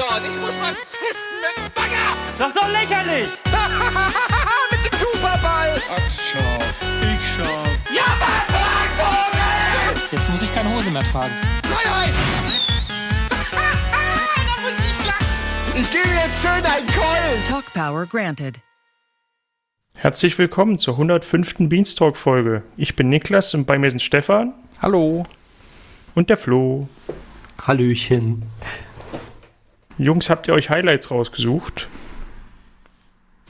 dort. Ich muss mal pissen mit dem Bagger. Das ist doch lächerlich! mit dem Superball. Ach, schau. Ich schau. Ja, was, Vogel? Jetzt muss ich keine Hose mehr tragen. Freiheit. ich gebe jetzt schön einen Keulen. Talk Power granted. Herzlich willkommen zur 105. Beanstalk-Folge. Ich bin Niklas und bei mir sind Stefan Hallo. und der Flo. Hallöchen. Jungs, habt ihr euch Highlights rausgesucht?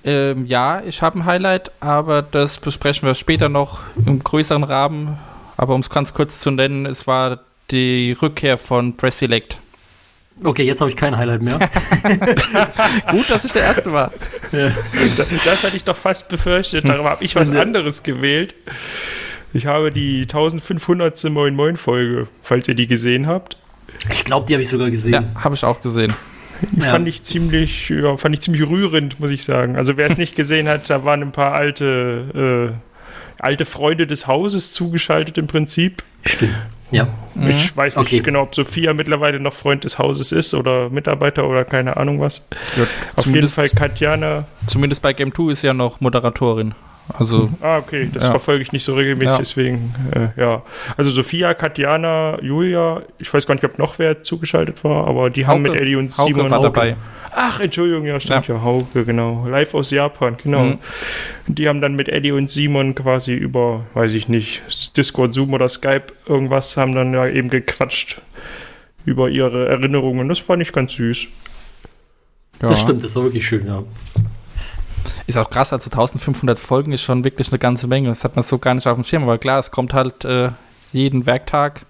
Ähm, ja, ich habe ein Highlight, aber das besprechen wir später noch im größeren Rahmen. Aber um es ganz kurz zu nennen, es war die Rückkehr von Press Select. Okay, jetzt habe ich kein Highlight mehr. Gut, dass ich der Erste war. Das, das hatte ich doch fast befürchtet. Darum habe ich was anderes gewählt. Ich habe die 1500. Moin Moin Folge, falls ihr die gesehen habt. Ich glaube, die habe ich sogar gesehen. Ja, habe ich auch gesehen. Ja. fand ich ziemlich, ja, fand ich ziemlich rührend, muss ich sagen. Also wer es nicht gesehen hat, da waren ein paar alte, äh, alte Freunde des Hauses zugeschaltet im Prinzip. Stimmt. Ja. Ich weiß nicht Okay. genau, ob Sophia mittlerweile noch Freund des Hauses ist oder Mitarbeiter oder keine Ahnung was. Ja, Auf jeden zumindest, Fall Katjana. zumindest bei Game 2 ist ja noch Moderatorin. Also, Ah, okay, das Ja. verfolge ich nicht so regelmäßig, Ja. deswegen, äh, ja. Also Sophia, Katjana, Julia, ich weiß gar nicht, ob noch wer zugeschaltet war, aber die haben Hauke- mit Eddie und Hauke Simon. war dabei. Ach, Entschuldigung, ja, stimmt ja. Hauke, genau. Live aus Japan, genau. Mhm. Die haben dann mit Eddie und Simon quasi über, weiß ich nicht, Discord, Zoom oder Skype irgendwas, haben dann ja eben gequatscht über ihre Erinnerungen. Das fand ich ganz süß. ja. Das stimmt, das war wirklich schön, ja. Ist auch krass, also 1500 Folgen ist schon wirklich eine ganze Menge. Das hat man so gar nicht auf dem Schirm. Aber klar, es kommt halt äh, jeden Werktag.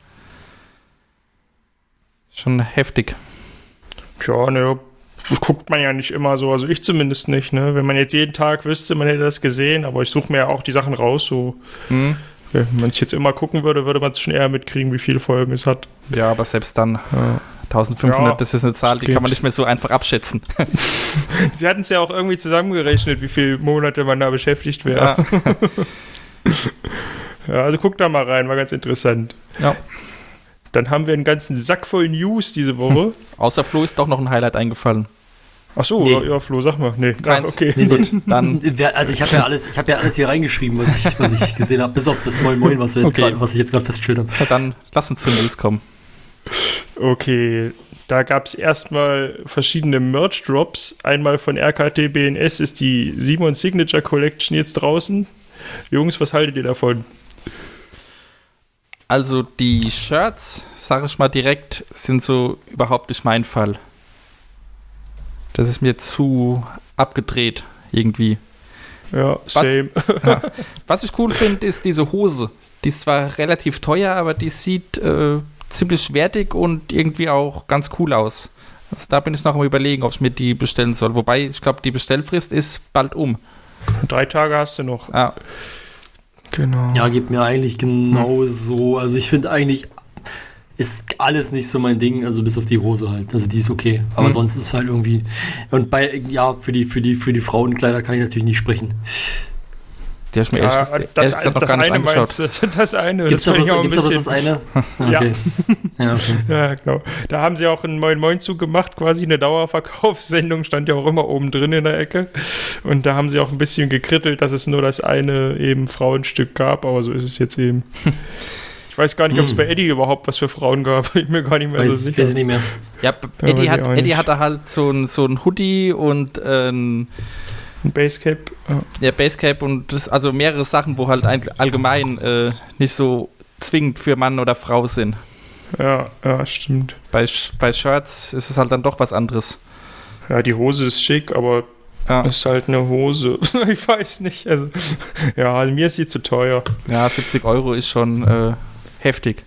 Schon heftig. Tja, ne, guckt man ja nicht immer so, also ich zumindest nicht, ne? Wenn man jetzt jeden Tag wüsste, man hätte das gesehen, aber ich suche mir ja auch die Sachen raus, so. Hm? Wenn man es jetzt immer gucken würde, würde man es schon eher mitkriegen, wie viele Folgen es hat. Ja, aber selbst dann Ja. 1500, Ja, das ist eine Zahl, die geht. kann man nicht mehr so einfach abschätzen. Sie hatten es ja auch irgendwie zusammengerechnet, wie viele Monate man da beschäftigt wäre. Ja. Ja, also guck da mal rein, war ganz interessant. Ja. Dann haben wir einen ganzen Sack voll News diese Woche. Außer Flo ist doch noch ein Highlight eingefallen. Ach so, Nee. ja, ja, Flo, sag mal. Nee, ah, Keins. okay. Nee, nee. Dann, Also ich habe ja alles, ich habe ja alles hier reingeschrieben, was ich, was ich gesehen habe, bis auf das Moin Moin, was wir jetzt Okay. gerade, was ich jetzt gerade festgestellt habe. na dann lass uns zu News kommen. Okay, da gab es erstmal verschiedene Merch-Drops. Einmal von RKT BNS ist die Simon Signature Collection jetzt draußen. Jungs, was haltet ihr davon? Also die Shirts, sage ich mal direkt, sind so überhaupt nicht mein Fall. Das ist mir zu abgedreht irgendwie. Ja, same. Was ich cool finde, ist diese Hose. Die ist zwar relativ teuer, aber die sieht äh, ziemlich wertig und irgendwie auch ganz cool aus. Also da bin ich noch am überlegen, ob ich mir die bestellen soll. Wobei, ich glaube, die Bestellfrist ist bald um. Drei Tage hast du noch. Ja, Genau. Ja, geht mir eigentlich genau so. Also ich finde eigentlich ist alles nicht so mein Ding, also bis auf die Hose halt. Also die ist okay. Aber Hm. sonst ist es halt irgendwie. Und bei, ja, für die, für die, für die Frauenkleider kann ich natürlich nicht sprechen. habe ich mir ehrlich, Ja, ges- ehrlich das, gesagt noch das gar nicht eine angeschaut. du? Das eine. Gibt's das da was, ich auch ein bisschen. das eine? Ja. Okay. Ja, okay. Ja, genau. Da haben sie auch einen Moin Moin zugemacht, quasi eine Dauerverkaufssendung, stand ja auch immer oben drin in der Ecke. Und da haben sie auch ein bisschen gekrittelt, dass es nur das eine eben Frauenstück gab, aber so ist es jetzt eben. Ich weiß gar nicht, ob es bei Eddie überhaupt was für Frauen gab. Ich bin mir gar nicht mehr so Weiß, sicher. weiß ich nicht mehr. Ja, Ja, Eddie, hat, Eddie hatte halt so ein, so ein Hoodie und äh, ein Ein Basecap. Ja. ja, Basecap und das, also mehrere Sachen, wo halt ein, allgemein äh, nicht so zwingend für Mann oder Frau sind. ja, ja, stimmt. Bei, bei Shirts ist es halt dann doch was anderes. Ja, die Hose ist schick, aber Ja, ist halt eine Hose. ich weiß nicht. Also, ja, mir ist sie zu teuer. ja 70 Euro ist schon äh, heftig.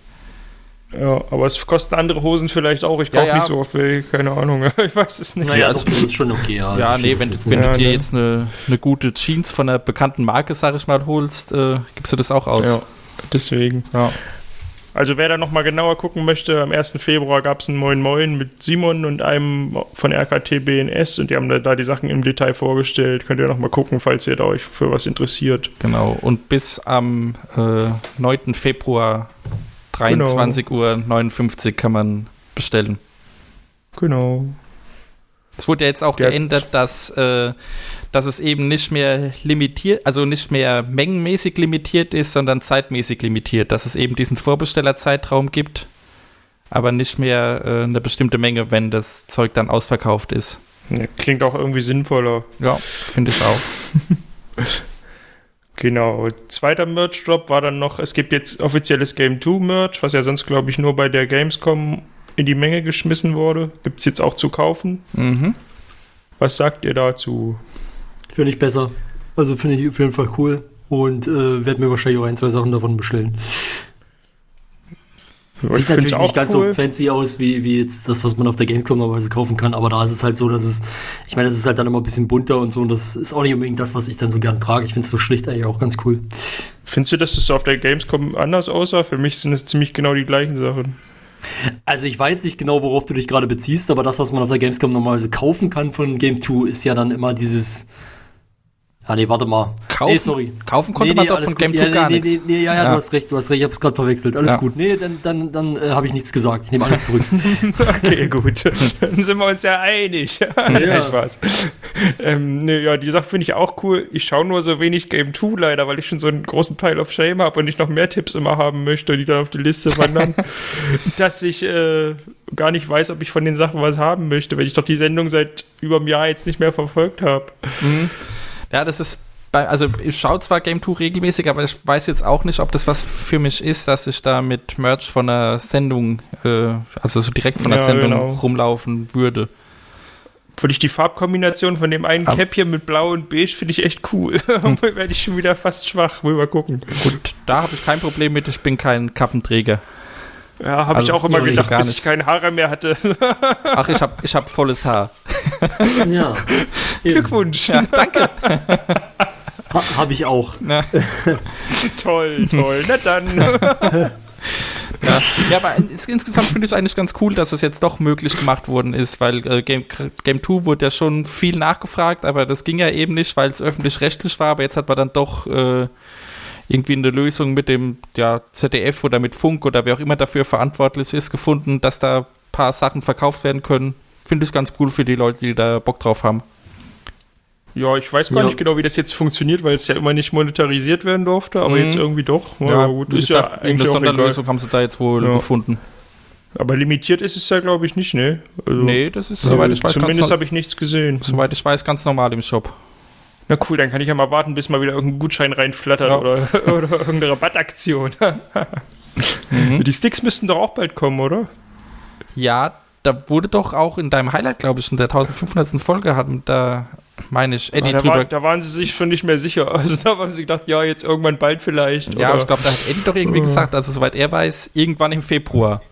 Ja, aber es kosten andere Hosen vielleicht auch. Ich Ja, kaufe ja. nicht so oft welche, keine Ahnung. Ich weiß es nicht. Naja, also- das ist schon okay. Ja, ja, Also nee, wenn, wenn Ja, du dir ne. jetzt eine, eine gute Jeans von einer bekannten Marke, sag ich mal, holst, äh, gibst du das auch aus. Ja, deswegen. Ja. Also wer da nochmal genauer gucken möchte, am 1. Februar gab es ein Moin Moin mit Simon und einem von RKT BNS und die haben da, da die Sachen im Detail vorgestellt. Könnt ihr nochmal gucken, falls ihr da euch für was interessiert. Genau. Und bis am äh, 9. Februar 23.59 Uhr kann man bestellen. Genau. Es wurde ja jetzt auch Der- geändert, dass, äh, dass es eben nicht mehr limitiert, also nicht mehr mengenmäßig limitiert ist, sondern zeitmäßig limitiert. Dass es eben diesen Vorbestellerzeitraum gibt, aber nicht mehr äh, eine bestimmte Menge, wenn das Zeug dann ausverkauft ist. Ja, Klingt auch irgendwie sinnvoller. Ja, finde ich auch. Genau. Zweiter Merch-Drop war dann noch, es gibt jetzt offizielles Game 2 Merch, was ja sonst, glaube ich, nur bei der Gamescom in die Menge geschmissen wurde. Gibt es jetzt auch zu kaufen. Mhm. Was sagt ihr dazu? Finde ich besser. Also finde ich auf jeden Fall cool. Und äh, werde mir wahrscheinlich auch ein, zwei Sachen davon bestellen. Ich Sieht natürlich nicht ganz cool. so fancy aus, wie, wie jetzt das, was man auf der Gamescom normalerweise kaufen kann, aber da ist es halt so, dass es, ich meine, es ist halt dann immer ein bisschen bunter und so und das ist auch nicht unbedingt das, was ich dann so gern trage. Ich finde es so schlicht eigentlich auch ganz cool. Findest du, dass es auf der Gamescom anders aussah? Für mich sind es ziemlich genau die gleichen Sachen. Also ich weiß nicht genau, worauf du dich gerade beziehst, aber das, was man auf der Gamescom normalerweise kaufen kann von Game 2, ist ja dann immer dieses. Ah nee, warte mal. Kaufen, Nee, sorry. kaufen konnte man doch von. Game 2 ja, gar nee, nichts. Nee, nee, ja, ja, Ja. du hast recht, du hast recht, ich habe es gerade verwechselt. Alles Ja. gut. Nee, dann, dann, dann äh, habe ich nichts gesagt. Ich nehme alles zurück. Okay, gut. Dann sind wir uns ja einig. ja. Spaß. Ähm, nee, ja, die Sache finde ich auch cool. Ich schaue nur so wenig Game 2 leider, weil ich schon so einen großen Pile of Shame habe und ich noch mehr Tipps immer haben möchte, die dann auf die Liste wandern, dass ich äh, gar nicht weiß, ob ich von den Sachen was haben möchte, weil ich doch die Sendung seit über einem Jahr jetzt nicht mehr verfolgt habe. Ja, das ist bei, also ich schaue zwar Game 2 regelmäßig, aber ich weiß jetzt auch nicht, ob das was für mich ist, dass ich da mit Merch von einer Sendung, äh, also so direkt von der Ja, Sendung genau. rumlaufen würde. Finde ich die Farbkombination von dem einen Ah. Cap hier mit Blau und Beige finde ich echt cool. Werde ich schon wieder fast schwach. Will mal gucken. Gut, da habe ich kein Problem mit, ich bin kein Kappenträger. Ja, habe Also ich auch immer gedacht, gar bis nicht. ich keine Haare mehr hatte. Ach, ich habe ich hab volles Haar. ja. Glückwunsch. Ja, danke. Ha, habe ich auch. toll, toll. Na dann. Ja, aber ins, insgesamt finde ich es eigentlich ganz cool, dass es jetzt doch möglich gemacht worden ist, weil äh, Game, Game 2 wurde ja schon viel nachgefragt, aber das ging ja eben nicht, weil es öffentlich-rechtlich war, aber jetzt hat man dann doch äh, irgendwie eine Lösung mit dem ja, ZDF oder mit Funk oder wer auch immer dafür verantwortlich ist, gefunden, dass da ein paar Sachen verkauft werden können. Finde ich ganz cool für die Leute, die da Bock drauf haben. Ja, ich weiß gar Ja. nicht genau, wie das jetzt funktioniert, weil es ja immer nicht monetarisiert werden durfte, aber Mhm. jetzt irgendwie doch. Ja, gut, wie ist gesagt, ja eine eigentlich egal. Sonderlösung haben sie da jetzt wohl Ja. gefunden. Aber limitiert ist es ja, glaube ich, nicht, ne? Also, Nee, das ist, soweit ich weiß, Zumindest habe ich nichts gesehen. soweit ich weiß, ganz normal im Shop. Na cool, dann kann ich ja mal warten, bis mal wieder irgendein Gutschein reinflattert Ja. oder, oder irgendeine Rabattaktion. Mhm. Die Sticks müssten doch auch bald kommen, oder? Ja, da wurde doch auch in deinem Highlight, glaube ich, in der 1500. Folge, hatten da, meine ich, Eddie Ah, da, drüber. war, da waren sie sich schon nicht mehr sicher. Also da haben sie gedacht, ja, jetzt irgendwann bald vielleicht. ja, ich glaube, da hat Eddie doch irgendwie gesagt, also soweit er weiß, irgendwann im Februar.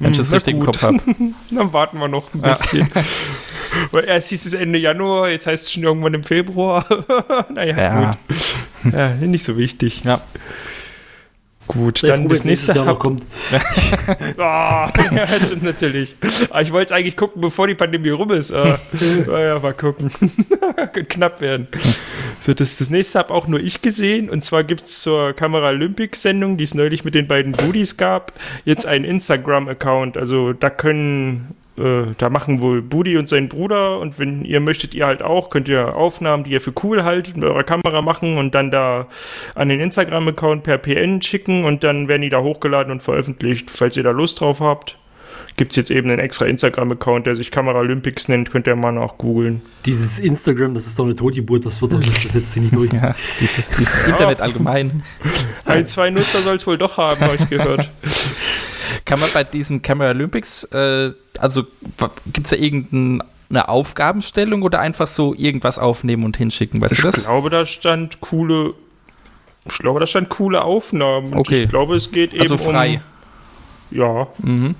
Wenn ich das na richtig im. Kopf habe. Dann warten wir noch ein bisschen. Weil erst hieß es Ende Januar, jetzt heißt es schon irgendwann im Februar. naja, Ja, gut. Ja, nicht so wichtig. ja. Gut, Sei dann froh, das nächstes nächste Jahr noch kommt. Ah, ja, stimmt natürlich. Aber ich wollte es eigentlich gucken, bevor die Pandemie rum ist. Äh, ja, mal gucken. Könnte knapp werden. So, das, das nächste habe auch nur ich gesehen. Und zwar gibt es zur Kamera Olympics-Sendung, die es neulich mit den beiden Buddies gab, jetzt einen Instagram-Account. Also da können, äh, da machen wohl Budi und sein Bruder. Und wenn ihr möchtet, ihr halt auch, könnt ihr Aufnahmen, die ihr für cool haltet, mit eurer Kamera machen und dann da an den Instagram-Account per PN schicken und dann werden die da hochgeladen und veröffentlicht. Falls ihr da Lust drauf habt, gibt es jetzt eben einen extra Instagram-Account, der sich Kamera Olympics nennt, könnt ihr mal nach googeln. Dieses Instagram, das ist doch eine Totgeburt, das wird doch, das, das setzt sich nicht durch. ja. Dieses, dieses Internet allgemein. Ein, zwei Nutzer soll es wohl doch haben, habe ich gehört. Kann man bei diesem Camera Olympics, äh, also gibt es da irgendeine Aufgabenstellung oder einfach so irgendwas aufnehmen und hinschicken? Weißt Ich du das? glaube, da stand coole. Ich glaube, da stand coole Aufnahmen. Okay. Ich glaube, es geht eben Also frei. um. Ja. Mhm. Also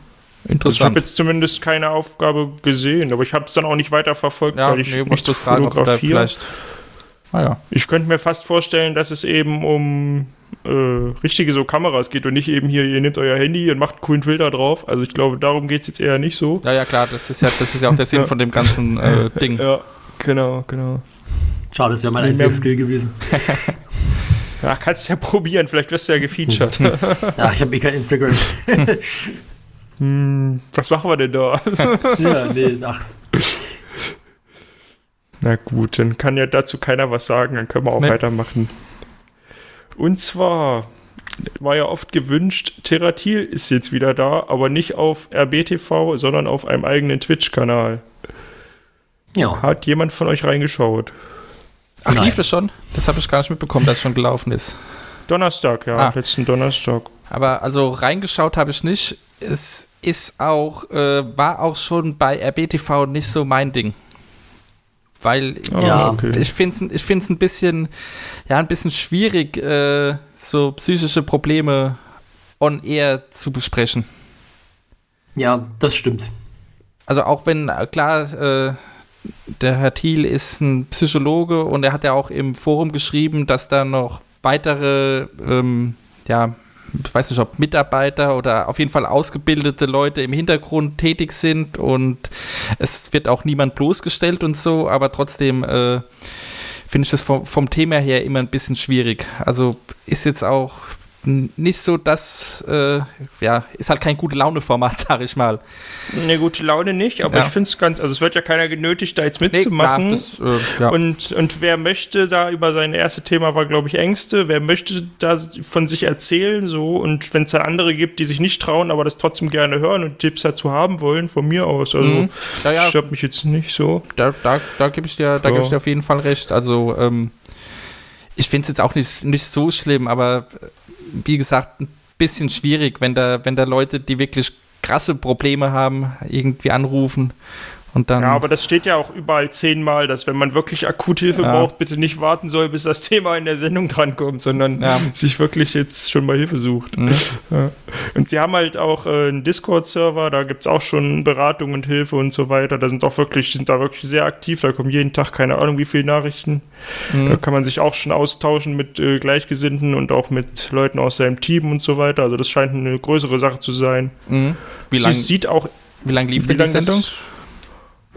ich Interessant. habe jetzt zumindest keine Aufgabe gesehen, aber ich habe es dann auch nicht weiter verfolgt, ja, weil ich nee, nicht das fragen, ob da fotografiere. vielleicht. Ah ja. Ich könnte mir fast vorstellen, dass es eben um äh, richtige so Kameras geht und nicht eben hier, ihr nehmt euer Handy und macht einen coolen Filter drauf. Also ich glaube, darum geht es jetzt eher nicht so. Ja, ja, klar, das ist ja, das ist ja auch der Sinn Ja. von dem ganzen äh, Ding. Ja, genau, genau. Schade, das wäre mein einziger Skill gewesen. Ja, kannst ja probieren, vielleicht wirst du ja gefeatured. Ja, ich habe eh kein Instagram. hm, was machen wir denn da? ja, nee, ach, Na gut, dann kann ja dazu keiner was sagen, dann können wir auch Nee. weitermachen. Und zwar war ja oft gewünscht, Terratil ist jetzt wieder da, aber nicht auf RBTV, sondern auf einem eigenen Twitch-Kanal. Ja. Hat jemand von euch reingeschaut? Ach, Nein. lief das schon? Das habe ich gar nicht mitbekommen, dass es schon gelaufen ist. Donnerstag, ja, Ah. letzten Donnerstag. Aber also reingeschaut habe ich nicht. Es ist auch, äh, war auch schon bei RBTV nicht so mein Ding. Weil Ah, Ja. okay. ich finde es ich find's ein bisschen, ja, ein bisschen schwierig, äh, so psychische Probleme on air zu besprechen. Ja, das stimmt. Also auch wenn, äh, klar, äh, der Herr Thiel ist ein Psychologe und er hat ja auch im Forum geschrieben, dass da noch weitere, ähm, ja, ich weiß nicht, ob Mitarbeiter oder auf jeden Fall ausgebildete Leute im Hintergrund tätig sind und es wird auch niemand bloßgestellt und so, aber trotzdem äh, finde ich das vom, vom Thema her immer ein bisschen schwierig. Also ist jetzt auch nicht so das, äh, ja, ist halt kein gute Laune-Format, sag ich mal. Ne, gute Laune nicht, aber Ja. ich finde es ganz, also es wird ja keiner genötigt, da jetzt Nee, mitzumachen. klar, das, äh, ja. Und, und wer möchte da über sein erstes Thema war, glaube ich, Ängste, wer möchte da von sich erzählen, so, und wenn es da andere gibt, die sich nicht trauen, aber das trotzdem gerne hören und Tipps dazu haben wollen, von mir aus. Also, Mhm. Ja, stört mich jetzt nicht so. da, da, da gebe ich, dir- da ich dir auf jeden Fall recht. Also, ähm, ich finde es jetzt auch nicht, nicht so schlimm, aber äh, wie gesagt, ein bisschen schwierig, wenn da, wenn da Leute, die wirklich krasse Probleme haben, irgendwie anrufen und dann. Ja, aber das steht ja auch überall zehnmal, dass wenn man wirklich akut Hilfe Ja. braucht, bitte nicht warten soll, bis das Thema in der Sendung drankommt, sondern Ja. sich wirklich jetzt schon mal Hilfe sucht. Mhm. Ja. Und sie haben halt auch äh, einen Discord-Server, da gibt es auch schon Beratung und Hilfe und so weiter. Da sind auch wirklich, sind da wirklich sehr aktiv, da kommen jeden Tag keine Ahnung wie viele Nachrichten. Mhm. Da kann man sich auch schon austauschen mit äh, Gleichgesinnten und auch mit Leuten aus seinem Team und so weiter. Also das scheint eine größere Sache zu sein. Mhm. Wie lange sieht auch wie lang lief denn die lang das- Sendung?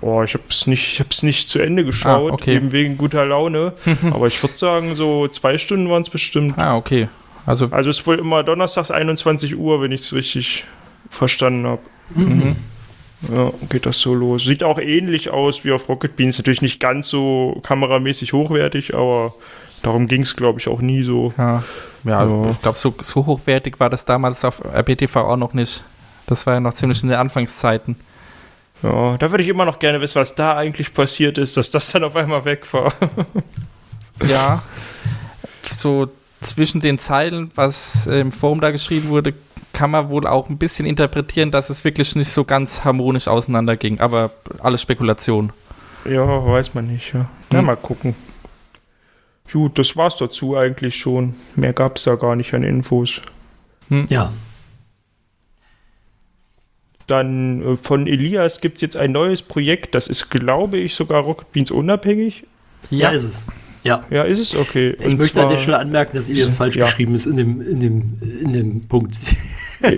Oh, ich hab's nicht, ich hab's nicht zu Ende geschaut, Ah, okay. eben wegen guter Laune. Aber ich würde sagen, so zwei Stunden waren es bestimmt. Ah, okay. Also, Also es ist wohl immer donnerstags 21 Uhr, wenn ich es richtig verstanden habe. mhm. Ja, geht das so los. Sieht auch ähnlich aus wie auf Rocket Beans. Natürlich nicht ganz so kameramäßig hochwertig, aber darum ging es, glaube ich, auch nie so. ja, ja, Ja. ich glaube, so, so hochwertig war das damals auf RBTV auch noch nicht. Das war ja noch ziemlich in den Anfangszeiten. Ja, da würde ich immer noch gerne wissen, was da eigentlich passiert ist, dass das dann auf einmal weg war. Ja, so zwischen den Zeilen, was im Forum da geschrieben wurde, kann man wohl auch ein bisschen interpretieren, dass es wirklich nicht so ganz harmonisch auseinanderging. Aber alles Spekulation. ja, weiß man nicht. Ja. Na, Hm. mal gucken. Gut, das war's dazu eigentlich schon. Mehr gab's da gar nicht an Infos. Ja. Dann äh, von Elias gibt's jetzt ein neues Projekt. Das ist, glaube ich, sogar Rocket Beans unabhängig. Ja, ist es. Ja. Ja, ist es? Okay. Ich möchte an der Stelle anmerken, dass Elias falsch Ja. geschrieben ist in dem, in dem, in dem Punkt.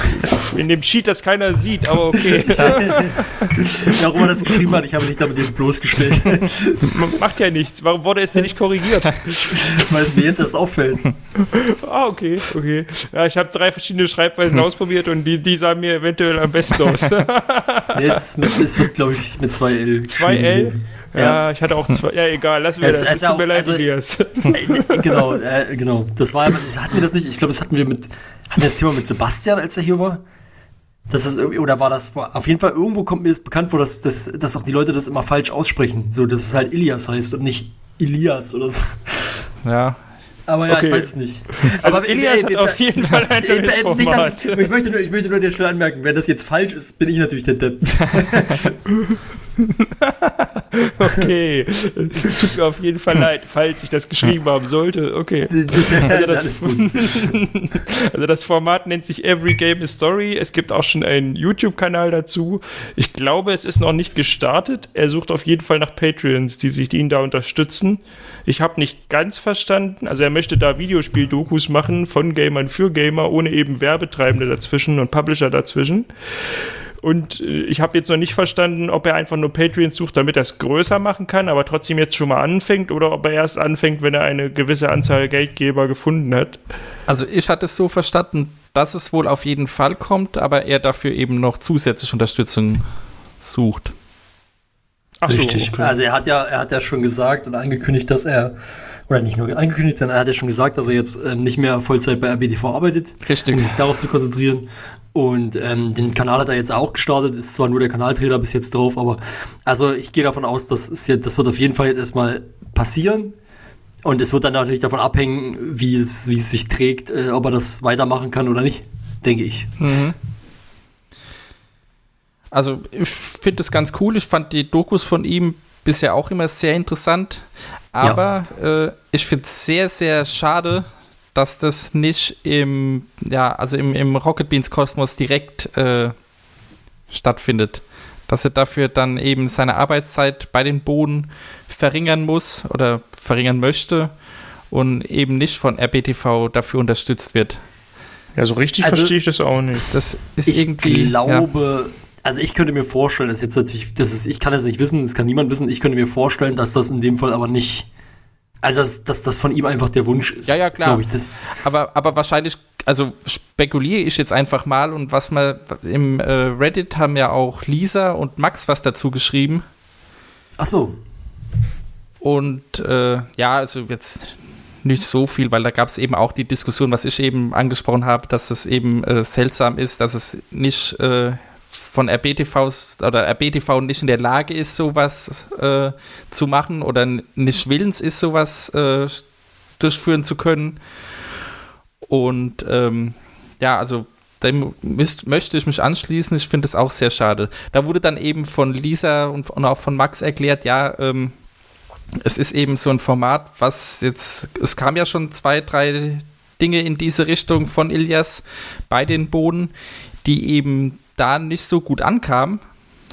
In dem Cheat, das keiner sieht, aber okay. Warum er das geschrieben hat, ich habe nicht damit jetzt bloßgestellt. Macht ja nichts. Warum wurde es denn nicht korrigiert? Weil es mir jetzt erst auffällt. Ah, okay, okay. Ja, ich habe drei verschiedene Schreibweisen hm. ausprobiert und die, die sahen mir eventuell am besten aus. es, ist es wird, glaube ich, mit 2L. 2L? Ja, ich hatte auch zwei. Ja, egal, lassen wir Es- das. es tut mir leid, also- Elias. Äh, genau, äh, genau. Das war das hatten wir das nicht. Ich glaube, das hatten wir mit, hatten wir das Thema mit Sebastian, als er hier war. Das ist irgendwie, oder war das, vor- auf jeden Fall irgendwo kommt mir das bekannt vor, dass, dass, dass auch die Leute das immer falsch aussprechen. So, dass es halt Ilias heißt und nicht Elias oder so. Ja, Aber ja, Okay. ich weiß es nicht. Also Aber, Elias hat auf jeden Fall ein neues nicht, Format. ich, ich, möchte nur, ich möchte nur dir schnell anmerken, wenn das jetzt falsch ist, bin ich natürlich der Depp. Okay. Es tut mir auf jeden Fall leid, falls ich das geschrieben haben sollte. Okay. Also das-. Also das Format nennt sich Every Game is Story. Es gibt auch schon einen YouTube-Kanal dazu. Ich glaube, es ist noch nicht gestartet. Er sucht auf jeden Fall nach Patreons, die sich ihn da unterstützen. Ich habe nicht ganz verstanden. Also er möchte da Videospiel-Dokus machen von Gamern für Gamer, ohne eben Werbetreibende dazwischen und Publisher dazwischen. Und äh, ich habe jetzt noch nicht verstanden, ob er einfach nur Patreons sucht, damit er es größer machen kann, aber trotzdem jetzt schon mal anfängt, oder ob er erst anfängt, wenn er eine gewisse Anzahl Geldgeber gefunden hat. also ich hatte es so verstanden, dass es wohl auf jeden Fall kommt, aber er dafür eben noch zusätzliche Unterstützung sucht. Ach so, Richtig. okay. Also er hat ja, er hat ja schon gesagt und angekündigt, dass er, oder nicht nur angekündigt, sondern er hat ja schon gesagt, dass er jetzt ähm, nicht mehr Vollzeit bei RBTV arbeitet, Richtig. um sich darauf zu konzentrieren. Und ähm, den Kanal hat er jetzt auch gestartet, ist zwar nur der Kanaltrailer bis jetzt drauf, aber also ich gehe davon aus, dass es jetzt, das wird auf jeden Fall jetzt erstmal passieren. Und es wird dann natürlich davon abhängen, wie es, wie es sich trägt, äh, ob er das weitermachen kann oder nicht, denke ich. Also ich finde es ganz cool. Ich fand die Dokus von ihm bisher auch immer sehr interessant. Aber äh, ich finde es sehr, sehr schade, dass das nicht im, ja, also im, im Rocket Beans Kosmos direkt äh, stattfindet. Dass er dafür dann eben seine Arbeitszeit bei den Bohnen verringern muss oder verringern möchte und eben nicht von RBTV dafür unterstützt wird. Ja, so richtig Also- verstehe ich das auch nicht. Das ist ich irgendwie. ja. glaube, also ich könnte mir vorstellen, das ist jetzt natürlich, das ist, ich kann das nicht wissen, das kann niemand wissen, ich könnte mir vorstellen, dass das in dem Fall aber nicht, also dass, dass das von ihm einfach der Wunsch ist. Ja, ja, klar. Ich das. Aber, aber wahrscheinlich, also spekuliere ich jetzt einfach mal und was man im äh, Reddit haben ja auch Lisa und Max was dazu geschrieben. Ach so. Und äh, ja, also jetzt nicht so viel, weil da gab es eben auch die Diskussion, was ich eben angesprochen habe, dass es eben äh, seltsam ist, dass es nicht äh, von RBTVs oder RBTV nicht in der Lage ist, sowas äh, zu machen oder nicht willens ist, sowas äh, durchführen zu können. Und ähm, ja, also dem müsst, möchte ich mich anschließen. Ich finde es auch sehr schade. Da wurde dann eben von Lisa und, und auch von Max erklärt, ja, ähm, es ist eben so ein Format, was jetzt, es kam ja schon zwei, drei Dinge in diese Richtung von Ilias bei den Boden, die eben da nicht so gut ankamen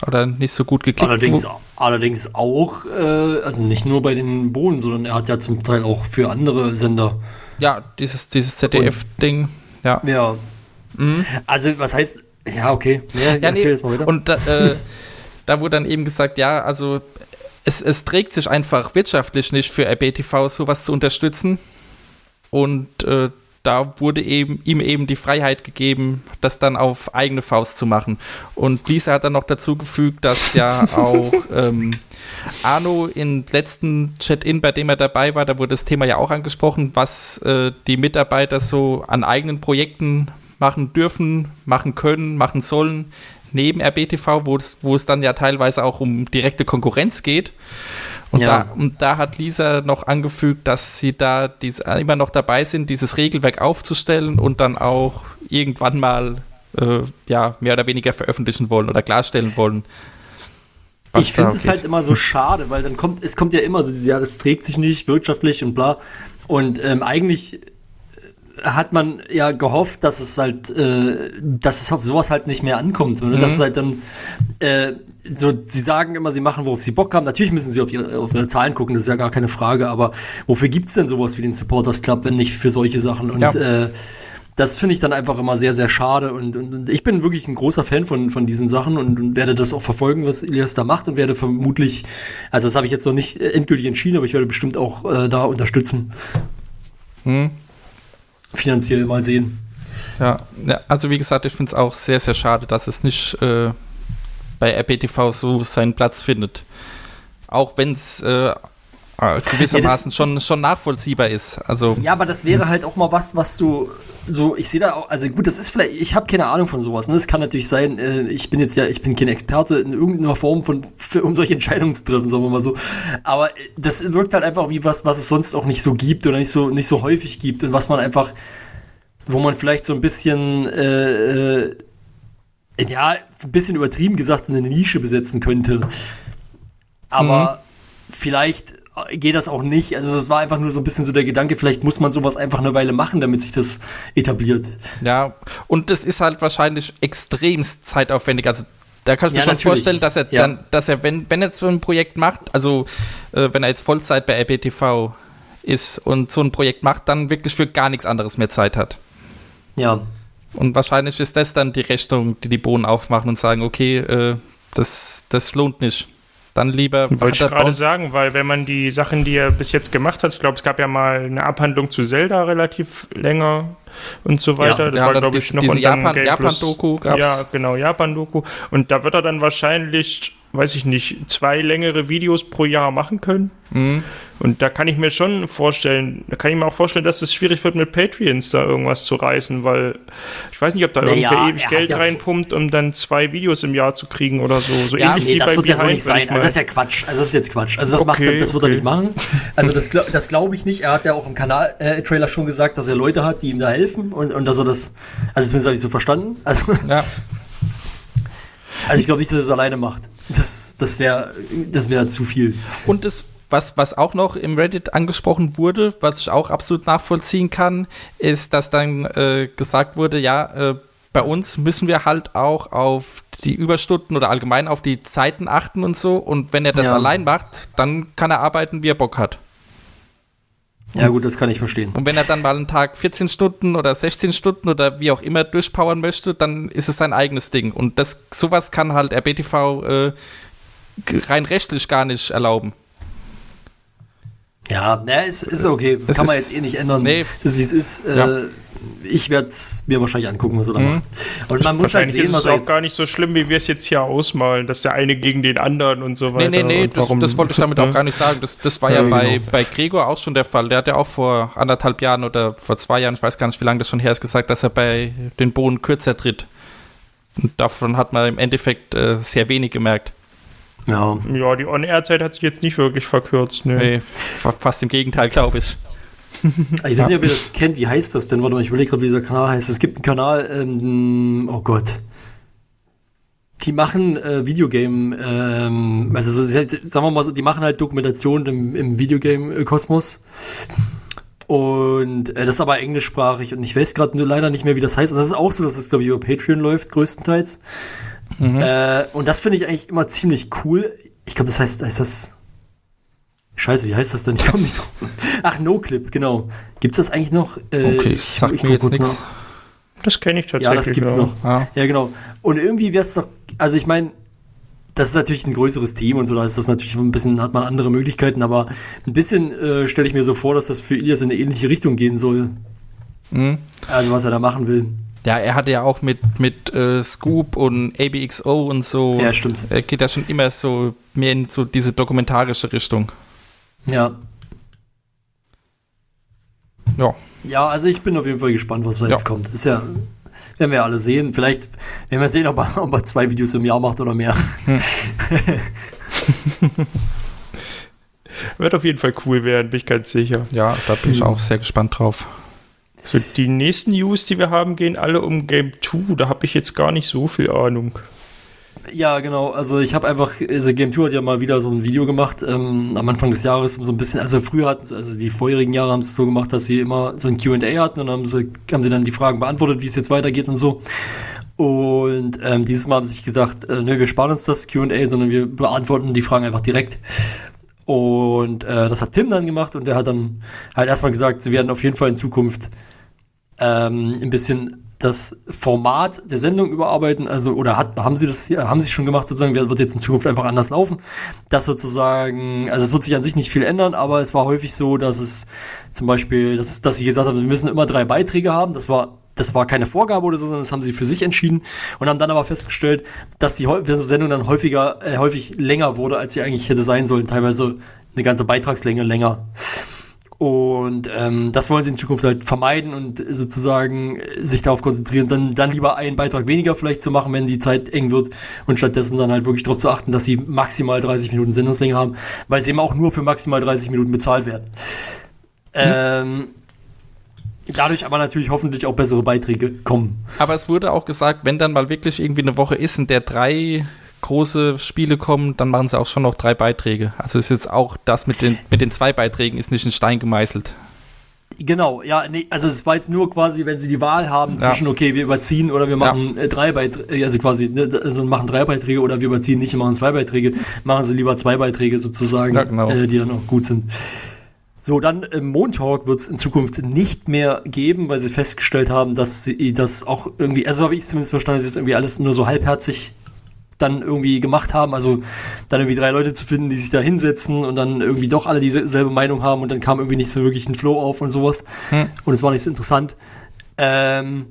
oder nicht so gut geklickt Allerdings, allerdings auch, äh, also nicht nur bei den Bohnen, sondern er hat ja zum Teil auch für andere Sender. Ja, dieses, dieses ZDF-Ding, ja. Ja. Also, was heißt, ja, okay. Ja, Mhm. Ja, erzähl nee, mal weiter. und da, äh, da wurde dann eben gesagt, ja, also es, es trägt sich einfach wirtschaftlich nicht für RBTV sowas zu unterstützen. Und äh, da wurde eben, ihm eben die Freiheit gegeben, das dann auf eigene Faust zu machen. Und Lisa hat dann noch dazu gefügt, dass ja auch ähm, Arno im letzten Chat-In, bei dem er dabei war, da wurde das Thema ja auch angesprochen, was äh, die Mitarbeiter so an eigenen Projekten machen dürfen, machen können, machen sollen, neben RBTV, wo es, wo es dann ja teilweise auch um direkte Konkurrenz geht. Und, Ja. da, und da hat Lisa noch angefügt, dass sie da dies, immer noch dabei sind, dieses Regelwerk aufzustellen und dann auch irgendwann mal äh, ja, mehr oder weniger veröffentlichen wollen oder klarstellen wollen. ich finde es halt immer so schade, weil dann kommt, es kommt ja immer so dieses, ja, das trägt sich nicht wirtschaftlich und bla. Und ähm, eigentlich hat man ja gehofft, dass es halt, äh, dass es auf sowas halt nicht mehr ankommt, oder? Dass es halt dann, äh, so, sie sagen immer, sie machen, worauf sie Bock haben. Natürlich müssen sie auf ihre, auf ihre Zahlen gucken, das ist ja gar keine Frage, aber wofür gibt's denn sowas wie den Supporters Club, wenn nicht für solche Sachen? Und Ja. äh, das finde ich dann einfach immer sehr, sehr schade. Und, und, und ich bin wirklich ein großer Fan von, von diesen Sachen und, und werde das auch verfolgen, was Elias da macht und werde vermutlich, also das habe ich jetzt noch nicht endgültig entschieden, aber ich werde bestimmt auch äh, da unterstützen. Hm. Finanziell mal sehen. Ja, ja, also wie gesagt, ich finde es auch sehr, sehr schade, dass es nicht äh, bei RBTV so seinen Platz findet. Auch wenn es äh, äh, gewissermaßen schon, schon nachvollziehbar ist. Also, Ja, aber das wäre halt auch mal was, was du so, ich sehe da auch, also gut, das ist vielleicht, ich habe keine Ahnung von sowas. Ne? Es kann natürlich sein, äh, ich bin jetzt ja, ich bin kein Experte in irgendeiner Form von, für, um solche Entscheidungen zu treffen, sagen wir mal so. Aber äh, das wirkt halt einfach wie was, was es sonst auch nicht so gibt oder nicht so, nicht so häufig gibt und was man einfach, wo man vielleicht so ein bisschen, äh, äh, ja, ein bisschen übertrieben gesagt, so eine Nische besetzen könnte. Aber vielleicht geht das auch nicht. Also es war einfach nur so ein bisschen so der Gedanke, vielleicht muss man sowas einfach eine Weile machen, damit sich das etabliert. ja, und das ist halt wahrscheinlich extremst zeitaufwendig. Also, da kann ich mir Ja, schon natürlich. vorstellen, dass er Ja. dann, dass er, wenn, wenn er so ein Projekt macht, also äh, wenn er jetzt Vollzeit bei RBTV ist und so ein Projekt macht, dann wirklich für gar nichts anderes mehr Zeit hat. Ja. Und wahrscheinlich ist das dann die Rechnung, die die Bohnen aufmachen und sagen, okay, äh, das, das lohnt nicht. Dann lieber. Wollte ich er gerade sagen, weil wenn man die Sachen, die er bis jetzt gemacht hat, ich glaube, es gab ja mal eine Abhandlung zu Zelda relativ länger und so weiter. Ja, das war, glaube ich, noch diese dann Japan- Japan-Doku gab's. Ja, genau, Japan-Doku. Und da wird er dann wahrscheinlich weiß ich nicht, zwei längere Videos pro Jahr machen können. Mhm. Und da kann ich mir schon vorstellen, da kann ich mir auch vorstellen, dass es schwierig wird, mit Patreons da irgendwas zu reißen, weil ich weiß nicht, ob da Naja, irgendwer ewig Geld ja- reinpumpt, um dann zwei Videos im Jahr zu kriegen oder so. So Ja, ähnlich Nee, wie das bei wird jetzt auch Behind, nicht wenn sein. Also das ist ja Quatsch. Also das ist jetzt Quatsch. Also das, macht er, Okay, das wird okay. er nicht machen. Also das, das glaube ich nicht. Er hat ja auch im Kanal-Trailer schon gesagt, dass er Leute hat, die ihm da helfen und, und dass er das, also zumindest habe ich so verstanden. Also, Ja. also ich glaube nicht, dass er es alleine macht. Das, das wäre das wär zu viel. Und das, was, was auch noch im Reddit angesprochen wurde, was ich auch absolut nachvollziehen kann, ist, dass dann äh, gesagt wurde, ja, äh, bei uns müssen wir halt auch auf die Überstunden oder allgemein auf die Zeiten achten und so. Und wenn er das Ja. allein macht, dann kann er arbeiten, wie er Bock hat. Ja gut, das kann ich verstehen. Und wenn er dann mal einen Tag 14 Stunden oder 16 Stunden oder wie auch immer durchpowern möchte, dann ist es sein eigenes Ding. Und das sowas kann halt RBTV äh, rein rechtlich gar nicht erlauben. Ja, na, ist, ist okay. Es Kann man ist- jetzt eh nicht ändern. Nee. Es ist, wie es ist. Äh, Ja. Ich werde es mir wahrscheinlich angucken, was er da Mhm. macht. Und man muss halt Wahrscheinlich sehen, ist es auch gar nicht so schlimm, wie wir es jetzt hier ausmalen, dass der eine gegen den anderen und so Nee, weiter. nee, nee, und das, das wollte ich damit auch gar nicht sagen. Das, das war ja, Ja, bei, genau. bei Gregor auch schon der Fall. Der hat ja auch vor anderthalb Jahren oder vor zwei Jahren, ich weiß gar nicht, wie lange das schon her ist, gesagt, dass er bei den Bohnen kürzer tritt. Und davon hat man im Endeffekt äh, sehr wenig gemerkt. Ja. Ja, die On-Air-Zeit hat sich jetzt nicht wirklich verkürzt. Ne. Nee, fa- fast im Gegenteil, glaube ich. Ich weiß nicht, ob ihr das kennt. Wie heißt das denn? Warte mal, ich überlege gerade, wie dieser Kanal heißt. Es gibt einen Kanal, ähm, oh Gott. Die machen äh, Videogame, ähm, also so, sagen wir mal so, die machen halt Dokumentation im, im Videogame-Kosmos. Und äh, das ist aber englischsprachig und ich weiß gerade nur leider nicht mehr, wie das heißt. Und das ist auch so, dass es, glaube ich, über Patreon läuft, größtenteils. Äh, und das finde ich eigentlich immer ziemlich cool. Ich glaube, das heißt, heißt das. Scheiße, wie heißt das denn? Ich komme nicht drauf. Ach, NoClip, genau. Gibt's das eigentlich noch? Äh, Okay, ich- sagt ich mir jetzt nichts. Das kenne ich tatsächlich. Ja, das gibt's noch. Ja. Ja, genau. Und irgendwie wäre es doch, also ich meine, das ist natürlich ein größeres Team und so, da ist das natürlich ein bisschen, hat man andere Möglichkeiten, aber ein bisschen äh, stelle ich mir so vor, dass das für Ilias in eine ähnliche Richtung gehen soll. Mhm. Also was er da machen will. Ja, er hatte ja auch mit, mit äh, Scoop und ABXO und so. Ja, stimmt. Er geht ja schon immer so mehr in so diese dokumentarische Richtung. Ja. Ja. Ja, also ich bin auf jeden Fall gespannt, was da Ja. jetzt kommt. Ist ja, werden wir alle sehen. Vielleicht werden wir sehen, ob er, ob er zwei Videos im Jahr macht oder mehr. Wird auf jeden Fall cool werden, bin ich ganz sicher. Ja, da bin ich auch sehr gespannt drauf. So, die nächsten News, die wir haben, gehen alle um Game 2. Da habe ich jetzt gar nicht so viel Ahnung. Ja, genau. Also ich habe einfach, also Game 2 hat ja mal wieder so ein Video gemacht ähm, am Anfang des Jahres, um so ein bisschen, also früher hatten sie, also die vorherigen Jahre haben es so gemacht, dass sie immer so ein Q&A hatten und haben sie, haben sie dann die Fragen beantwortet, wie es jetzt weitergeht und so. Und ähm, dieses Mal haben sie sich gesagt, äh, nö, wir sparen uns das Q&A, sondern wir beantworten die Fragen einfach direkt. Und äh, das hat Tim dann gemacht und der hat dann halt erstmal gesagt, sie werden auf jeden Fall in Zukunft ähm, ein bisschen das Format der Sendung überarbeiten, also oder hat, haben sie das haben sie schon gemacht sozusagen, wird jetzt in Zukunft einfach anders laufen. Das sozusagen, also es wird sich an sich nicht viel ändern, aber es war häufig so, dass es zum Beispiel, dass, dass sie gesagt haben, wir müssen immer drei Beiträge haben. Das war das war keine Vorgabe oder so, sondern das haben sie für sich entschieden und haben dann aber festgestellt, dass die häu- Sendung dann häufiger, äh, häufig länger wurde, als sie eigentlich hätte sein sollen. Teilweise eine ganze Beitragslänge länger. Und ähm, das wollen sie in Zukunft halt vermeiden und sozusagen sich darauf konzentrieren, dann, dann lieber einen Beitrag weniger vielleicht zu machen, wenn die Zeit eng wird und stattdessen dann halt wirklich darauf zu achten, dass sie maximal 30 Minuten Sendungslänge haben, weil sie eben auch nur für maximal 30 Minuten bezahlt werden. Ähm, dadurch aber natürlich hoffentlich auch bessere Beiträge kommen. Aber es wurde auch gesagt, wenn dann mal wirklich irgendwie eine Woche ist, in der drei große Spiele kommen, dann machen sie auch schon noch drei Beiträge. Also ist jetzt auch das mit den, mit den zwei Beiträgen ist nicht in Stein gemeißelt. Genau, ja, nee, also es war jetzt nur quasi, wenn sie die Wahl haben Ja. zwischen, okay, wir überziehen oder wir machen äh, drei Beiträge, also quasi, ne, also machen drei Beiträge oder wir überziehen nicht und machen zwei Beiträge, machen sie lieber zwei Beiträge sozusagen, Ja, genau. äh, die dann auch gut sind. So, dann im Montalk wird es in Zukunft nicht mehr geben, weil sie festgestellt haben, dass sie das auch irgendwie, also habe ich zumindest verstanden, dass sie jetzt irgendwie alles nur so halbherzig dann irgendwie gemacht haben. Also dann irgendwie drei Leute zu finden, die sich da hinsetzen und dann irgendwie doch alle dieselbe Meinung haben und dann kam irgendwie nicht so wirklich ein Flow auf und sowas. Hm. Und es war nicht so interessant. Ähm,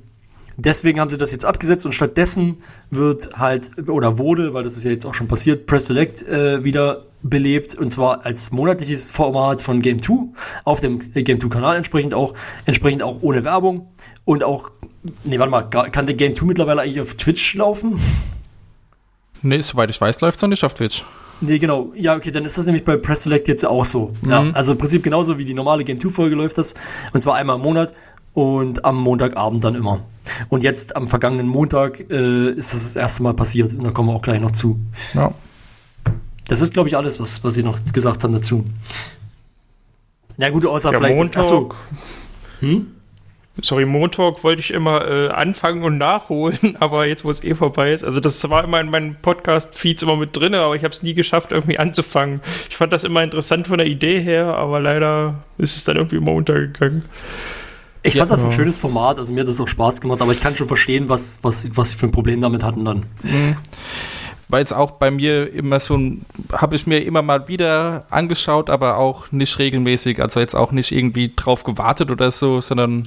Deswegen haben sie das jetzt abgesetzt und stattdessen wird halt, oder wurde, weil das ist ja jetzt auch schon passiert, Press Select äh, wieder belebt und zwar als monatliches Format von Game 2 auf dem Game 2 Kanal entsprechend auch, entsprechend auch ohne Werbung und auch, nee, warte mal, kann der Game 2 mittlerweile eigentlich auf Twitch laufen? Nee, soweit ich weiß, läuft es noch nicht auf Twitch. Nee, genau. Ja, okay, dann ist das nämlich bei Press Select jetzt auch so. Mhm. Ja, also im Prinzip genauso wie die normale Game 2-Folge läuft das. Und zwar einmal im Monat und am Montagabend dann immer. Und jetzt am vergangenen Montag äh, ist das das erste Mal passiert und da kommen wir auch gleich noch zu. Ja. Das ist, glaube ich, alles, was, was Sie noch gesagt haben dazu. Na gut, außer ja, vielleicht. Montag. achso. Hm? Sorry, Montag wollte ich immer äh, anfangen und nachholen, aber jetzt, wo es eh vorbei ist, also das war immer in meinen Podcast-Feeds immer mit drin, aber ich habe es nie geschafft, irgendwie anzufangen. Ich fand das immer interessant von der Idee her, aber leider ist es dann irgendwie immer untergegangen. Ich fand ja, das ein schönes Format, also mir hat das auch Spaß gemacht, aber ich kann schon verstehen, was, was, was sie für ein Problem damit hatten dann. Mhm. War jetzt auch bei mir immer so ein, habe ich mir immer mal wieder angeschaut, aber auch nicht regelmäßig, also jetzt auch nicht irgendwie drauf gewartet oder so, sondern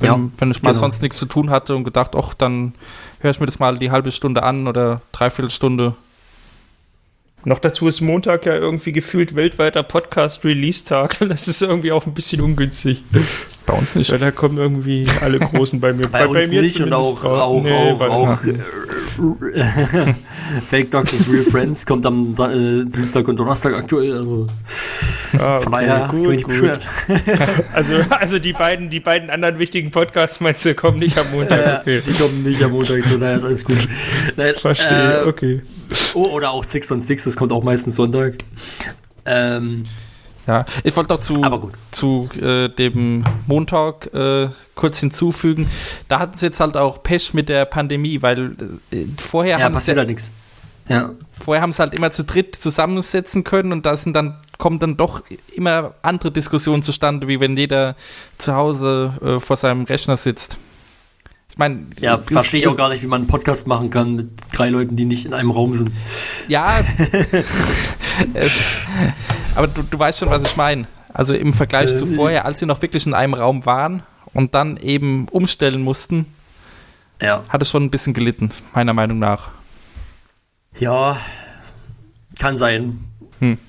wenn, ja, wenn ich mal genau. sonst nichts zu tun hatte und gedacht, ach, dann höre ich mir das mal die halbe Stunde an oder dreiviertel Stunde. Noch dazu ist Montag ja irgendwie gefühlt weltweiter Podcast-Release-Tag. Das ist irgendwie auch ein bisschen ungünstig. Bei uns nicht. Weil da kommen irgendwie alle Großen bei mir. bei, bei, bei mir nicht und auch, auch, nee, auch, auch Fake Doctors Real Friends kommt am äh, Dienstag und Donnerstag aktuell. Also ah, okay, von daher gut, gut. also, also die beiden, die beiden anderen wichtigen Podcasts meinst du, kommen nicht am Montag. Okay. die kommen nicht am Montag, so daher ist alles gut. Nein, Verstehe, äh, okay. Oh, oder auch Six on Six, das kommt auch meistens Sonntag. Ähm, ja, ich wollte noch zu, zu äh, dem Montag äh, kurz hinzufügen. Da hatten sie jetzt halt auch Pech mit der Pandemie, weil äh, vorher ja, haben sie halt nichts. Ja. Vorher haben sie halt immer zu dritt zusammensetzen können und da sind dann kommen dann doch immer andere Diskussionen zustande, wie wenn jeder zu Hause äh, vor seinem Rechner sitzt. Ich meine, ja, verstehe ich auch gar nicht, wie man einen Podcast machen kann mit drei Leuten, die nicht in einem Raum sind. Ja, es, aber du, du weißt schon, was ich meine. Also im Vergleich äh, zu vorher, als sie noch wirklich in einem Raum waren und dann eben umstellen mussten, ja. hat es schon ein bisschen gelitten, meiner Meinung nach. Ja, kann sein. Hm.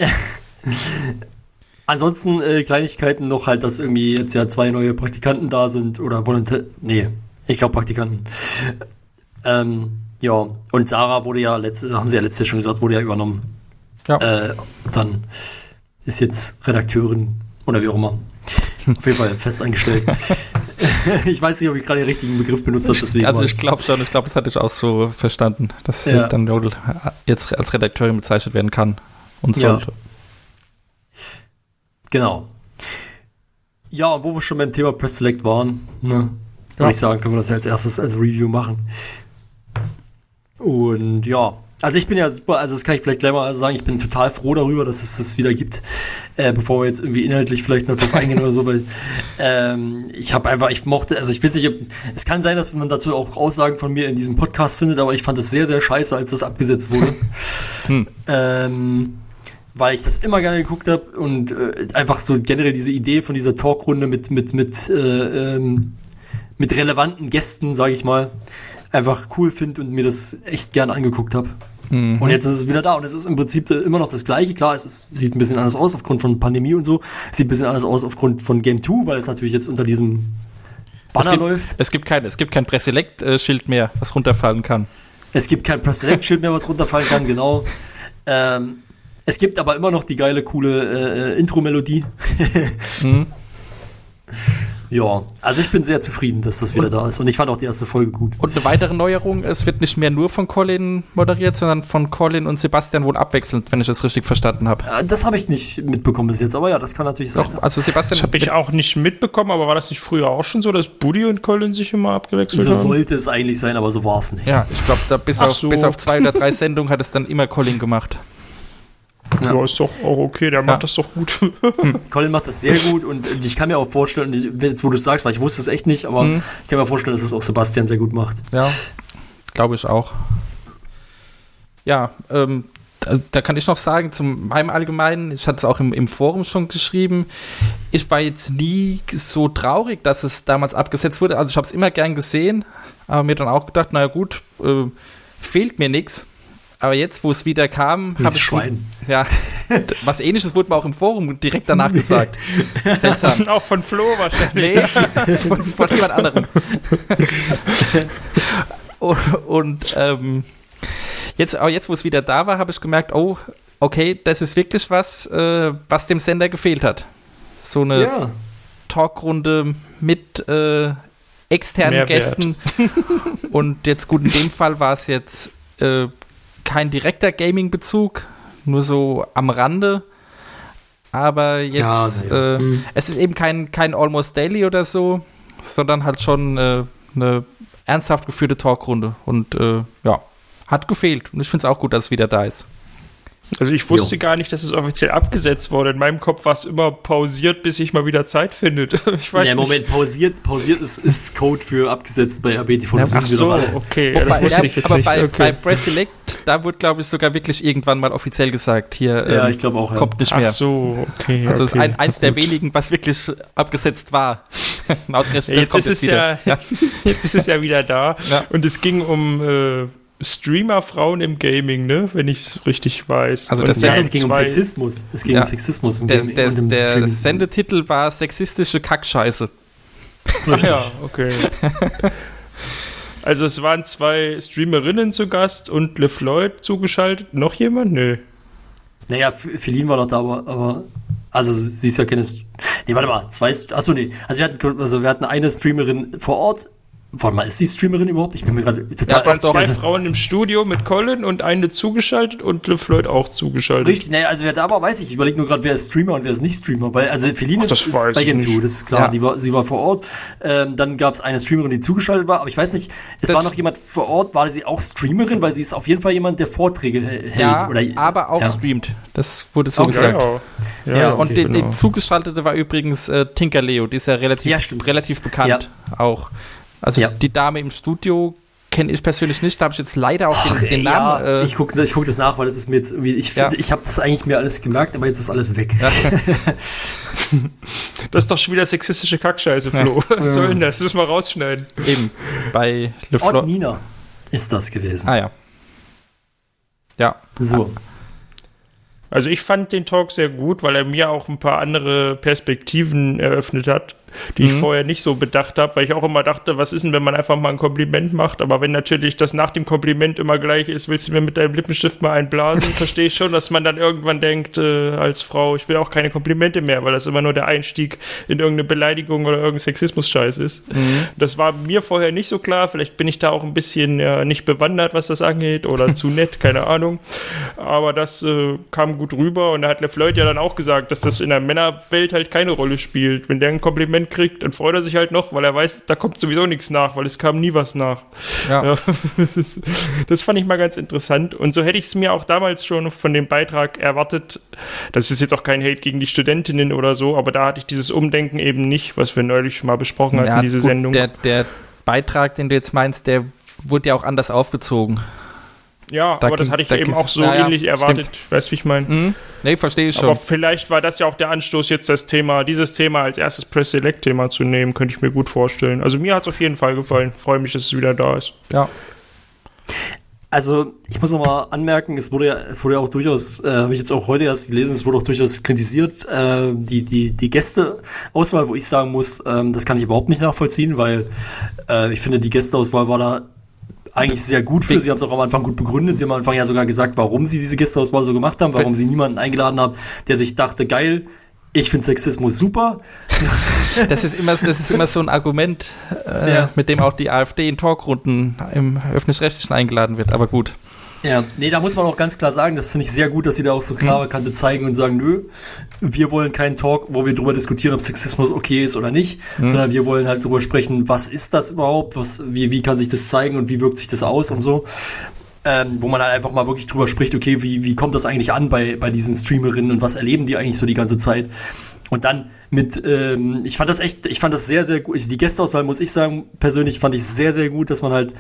Ansonsten äh, Kleinigkeiten noch halt, dass irgendwie jetzt ja zwei neue Praktikanten da sind oder Volontär. Nee, ich glaube Praktikanten. Ähm, ja, und Sarah wurde ja letzte, haben sie ja letztes schon gesagt, wurde ja übernommen. Ja. Äh, dann ist jetzt Redakteurin oder wie auch immer. Auf jeden Fall fest angestellt. ich weiß nicht, ob ich gerade den richtigen Begriff benutzt habe. Deswegen also ich glaube schon, ich glaube, das hatte ich auch so verstanden, dass ja. dann jetzt als Redakteurin bezeichnet werden kann und sollte. Ja. Genau. Ja, wo wir schon beim Thema Press Select waren, ne, ja. würde ich sagen, können wir das ja als erstes als Review machen. Und ja, also ich bin ja super, also das kann ich vielleicht gleich mal sagen, ich bin total froh darüber, dass es das wieder gibt, äh, bevor wir jetzt irgendwie inhaltlich vielleicht noch drauf eingehen oder so, weil ähm, ich habe einfach, ich mochte, also ich weiß nicht, es kann sein, dass man dazu auch Aussagen von mir in diesem Podcast findet, aber ich fand es sehr, sehr scheiße, als das abgesetzt wurde. hm. ähm, weil ich das immer gerne geguckt habe und äh, einfach so generell diese Idee von dieser Talkrunde mit, mit, mit, äh, ähm, mit relevanten Gästen, sage ich mal, einfach cool finde und mir das echt gern angeguckt habe. Mhm. Und jetzt ist es wieder da und es ist im Prinzip immer noch das Gleiche. Klar, es ist, sieht ein bisschen anders aus aufgrund von Pandemie und so. Sieht ein bisschen anders aus aufgrund von Game 2, weil es natürlich jetzt unter diesem Banner es gibt, läuft. Es gibt kein, es gibt kein Presselect-Schild mehr, was runterfallen kann. Es gibt kein Presselect-Schild mehr, was runterfallen kann, genau. Ähm, es gibt aber immer noch die geile, coole äh, Intro-Melodie. mhm. Ja, also ich bin sehr zufrieden, dass das wieder und, da ist. Und ich fand auch die erste Folge gut. Und eine weitere Neuerung, es wird nicht mehr nur von Colin moderiert, sondern von Colin und Sebastian wohl abwechselnd, wenn ich das richtig verstanden habe. Äh, das habe ich nicht mitbekommen bis jetzt, aber ja, das kann natürlich sein. Doch, also Sebastian. Das habe ich auch nicht mitbekommen, aber war das nicht früher auch schon so, dass Buddy und Colin sich immer abgewechselt so haben? So sollte es eigentlich sein, aber so war es nicht. Ja, ich glaube, bis, so. bis auf zwei oder drei Sendungen hat es dann immer Colin gemacht. Ja. ja, ist doch auch okay, der macht das doch gut. Hm. Colin macht das sehr gut und ich kann mir auch vorstellen, jetzt wo du es sagst, weil ich wusste es echt nicht, aber mhm. ich kann mir vorstellen, dass es auch Sebastian sehr gut macht. Ja, glaube ich auch. Ja, ähm, da, da, kann ich noch sagen, zu meinem Allgemeinen, ich hatte es auch im, im Forum schon geschrieben, ich war jetzt nie so traurig, dass es damals abgesetzt wurde. Also ich habe es immer gern gesehen, Aber mir dann auch gedacht, naja gut, äh, fehlt mir nichts. Aber jetzt, wo es wieder kam, habe ich Schwein. ja was ähnliches wurde mir auch im Forum direkt danach gesagt. Seltsam. Auch von Flo wahrscheinlich. Nee, von, von jemand anderem. und und ähm, jetzt, aber jetzt, wo es wieder da war, habe ich gemerkt, oh, okay, das ist wirklich was, äh, was dem Sender gefehlt hat. So eine Ja. Talkrunde mit äh, externen Mehrwert. Gästen. Und jetzt gut, in dem Fall war es jetzt äh, kein direkter Gaming-Bezug, nur so am Rande. Aber jetzt, Ja. Äh, Hm. es ist eben kein, kein Almost Daily oder so, sondern halt schon äh, eine ernsthaft geführte Talkrunde. Und äh, ja, hat gefehlt. Und ich finde es auch gut, dass es wieder da ist. Also ich wusste gar nicht, dass es offiziell abgesetzt wurde. In meinem Kopf war es immer pausiert, bis ich mal wieder Zeit finde. Ich weiß Ja, nicht. Moment, pausiert, pausiert ist, ist Code für abgesetzt bei RBTV. Ja, Das Ach so, okay. Ja, Wobei, das wusste ja, ich jetzt aber nicht. bei, okay. bei Press Select, da wurde, glaube ich, sogar wirklich irgendwann mal offiziell gesagt, hier Ja, ähm, ich glaube auch. Ja. kommt nicht Ach mehr. so, okay. Also es okay. ist ein, eins der wenigen, was wirklich abgesetzt war. Ausgerechnet, Ja, das jetzt kommt ist jetzt es wieder. ja, jetzt ist es ja wieder da. Ja. Und es ging um äh, Streamer-Frauen im Gaming, ne? Wenn ich es richtig weiß. Also das Ja, es ging um Sexismus. Es ging Ja. um Sexismus im Der, Gaming der, und im der. Sendetitel war sexistische Kackscheiße. Ach ja, okay. Also es waren zwei Streamerinnen zu Gast und LeFloid zugeschaltet. Noch jemand? Nö. Naja, Feline war noch da, aber, aber also sie ist ja keine. St- Nee, warte mal, zwei. Achso, nee. Also wir hatten, also wir hatten eine Streamerin vor Ort. Warte mal, ist die Streamerin überhaupt? Ich bin mir gerade total. Es waren zwei also, Frauen im Studio mit Colin und eine zugeschaltet und LeFloid auch zugeschaltet. Richtig, naja, also wer da war, weiß ich. Ich überlege nur gerade, wer ist Streamer und wer ist nicht Streamer. Weil, also Feline ist, ist bei. 2, das ist klar. Ja. Die war, sie war vor Ort. Ähm, dann gab es eine Streamerin, die zugeschaltet war. Aber ich weiß nicht, es Das- war noch jemand vor Ort. War sie auch Streamerin? Weil sie ist auf jeden Fall jemand, der Vorträge hä- hält. Ja, oder, aber auch ja. streamt. Das wurde so Okay. gesagt. Ja, ja. Ja, Und okay, die, genau. die zugeschaltete war übrigens äh, Tinker Leo, die ist ja relativ, relativ bekannt auch. Also Ja. die Dame im Studio kenne ich persönlich nicht, da habe ich jetzt leider auch den, den ja, Namen. Äh, ich gucke ich guck das nach, weil das ist mir jetzt irgendwie, ich, Ja. ich habe das eigentlich mir alles gemerkt, aber jetzt ist alles weg. Das ist doch schon wieder sexistische Kackscheiße, Flo. Was soll denn das? Das müssen wir rausschneiden. eben bei Le Und Flo Nina ist das gewesen. Ah ja. Ja, So. Also ich fand den Talk sehr gut, weil er mir auch ein paar andere Perspektiven eröffnet hat, die ich vorher nicht so bedacht habe, weil ich auch immer dachte, was ist denn, wenn man einfach mal ein Kompliment macht, aber wenn natürlich das nach dem Kompliment immer gleich ist, willst du mir mit deinem Lippenstift mal einblasen, verstehe ich schon, dass man dann irgendwann denkt, äh, als Frau, ich will auch keine Komplimente mehr, weil das immer nur der Einstieg in irgendeine Beleidigung oder irgendein Sexismus-Scheiß ist. Das war mir vorher nicht so klar, vielleicht bin ich da auch ein bisschen ja, nicht bewandert, was das angeht, oder zu nett, keine Ahnung. Aber das äh, kam gut rüber und da hat LeFloid ja dann auch gesagt, dass das in der Männerwelt halt keine Rolle spielt. Wenn der ein Kompliment kriegt, dann freut er sich halt noch, weil er weiß, da kommt sowieso nichts nach, weil es kam nie was nach. Ja, das fand ich mal ganz interessant. Und so hätte ich es mir auch damals schon von dem Beitrag erwartet. Das ist jetzt auch kein Hate gegen die Studentinnen oder so, aber da hatte ich dieses Umdenken eben nicht, was wir neulich schon mal besprochen hatten, ja diese gut, Sendung. Der, der Beitrag, den du jetzt meinst, der wurde ja auch anders aufgezogen. Ja, da aber das hatte ich da eben auch so ja, ja, ähnlich erwartet. Weißt du, wie ich meine? Mhm. Nee, verstehe ich Aber schon. vielleicht war das ja auch der Anstoß, jetzt das Thema, dieses Thema als erstes Press Select Thema zu nehmen, könnte ich mir gut vorstellen. Also mir hat es auf jeden Fall gefallen. Freue mich, dass es wieder da ist. Ja. Also, ich muss noch mal anmerken, es wurde ja, es wurde ja auch durchaus, äh, habe ich jetzt auch heute erst gelesen, es wurde auch durchaus kritisiert, äh, die, die, die Gästeauswahl, wo ich sagen muss, ähm, das kann ich überhaupt nicht nachvollziehen, weil äh, ich finde, die Gästeauswahl war da eigentlich sehr gut für. Sie haben es auch am Anfang gut begründet. Sie haben am Anfang ja sogar gesagt, warum sie diese Gästeauswahl so gemacht haben, warum sie niemanden eingeladen haben, der sich dachte, geil, ich finde Sexismus super. Das ist immer, das ist immer so ein Argument, äh, Ja. mit dem auch die AfD in Talkrunden im Öffentlich-Rechtlichen eingeladen wird. Aber gut. Ja, nee, da muss man auch ganz klar sagen, das finde ich sehr gut, dass sie da auch so klare Kante zeigen und sagen, nö, wir wollen keinen Talk, wo wir drüber diskutieren, ob Sexismus okay ist oder nicht, sondern wir wollen halt drüber sprechen, was ist das überhaupt, was, wie, wie kann sich das zeigen und wie wirkt sich das aus und so. Ähm, wo man halt einfach mal wirklich drüber spricht, okay, wie, wie kommt das eigentlich an bei, bei diesen Streamerinnen und was erleben die eigentlich so die ganze Zeit? Und dann mit, ähm, ich fand das echt, ich fand das sehr, sehr gut. Die Gästeauswahl, muss ich sagen, persönlich fand ich sehr, sehr gut, dass man halt,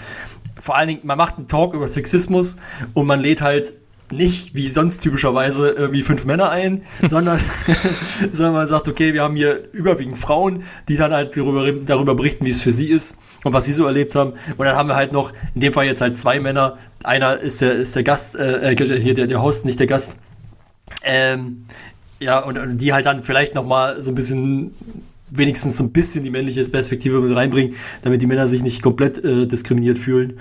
vor allen Dingen, man macht einen Talk über Sexismus und man lädt halt nicht wie sonst typischerweise irgendwie fünf Männer ein, sondern, sondern man sagt, okay, wir haben hier überwiegend Frauen, die dann halt darüber, darüber berichten, wie es für sie ist und was sie so erlebt haben. Und dann haben wir halt noch, in dem Fall jetzt halt zwei Männer. Einer ist der, ist der Gast, äh, äh hier der, der Host, nicht der Gast. Ähm, ja, und, und die halt dann vielleicht noch mal so ein bisschen wenigstens so ein bisschen die männliche Perspektive mit reinbringen, damit die Männer sich nicht komplett äh, diskriminiert fühlen.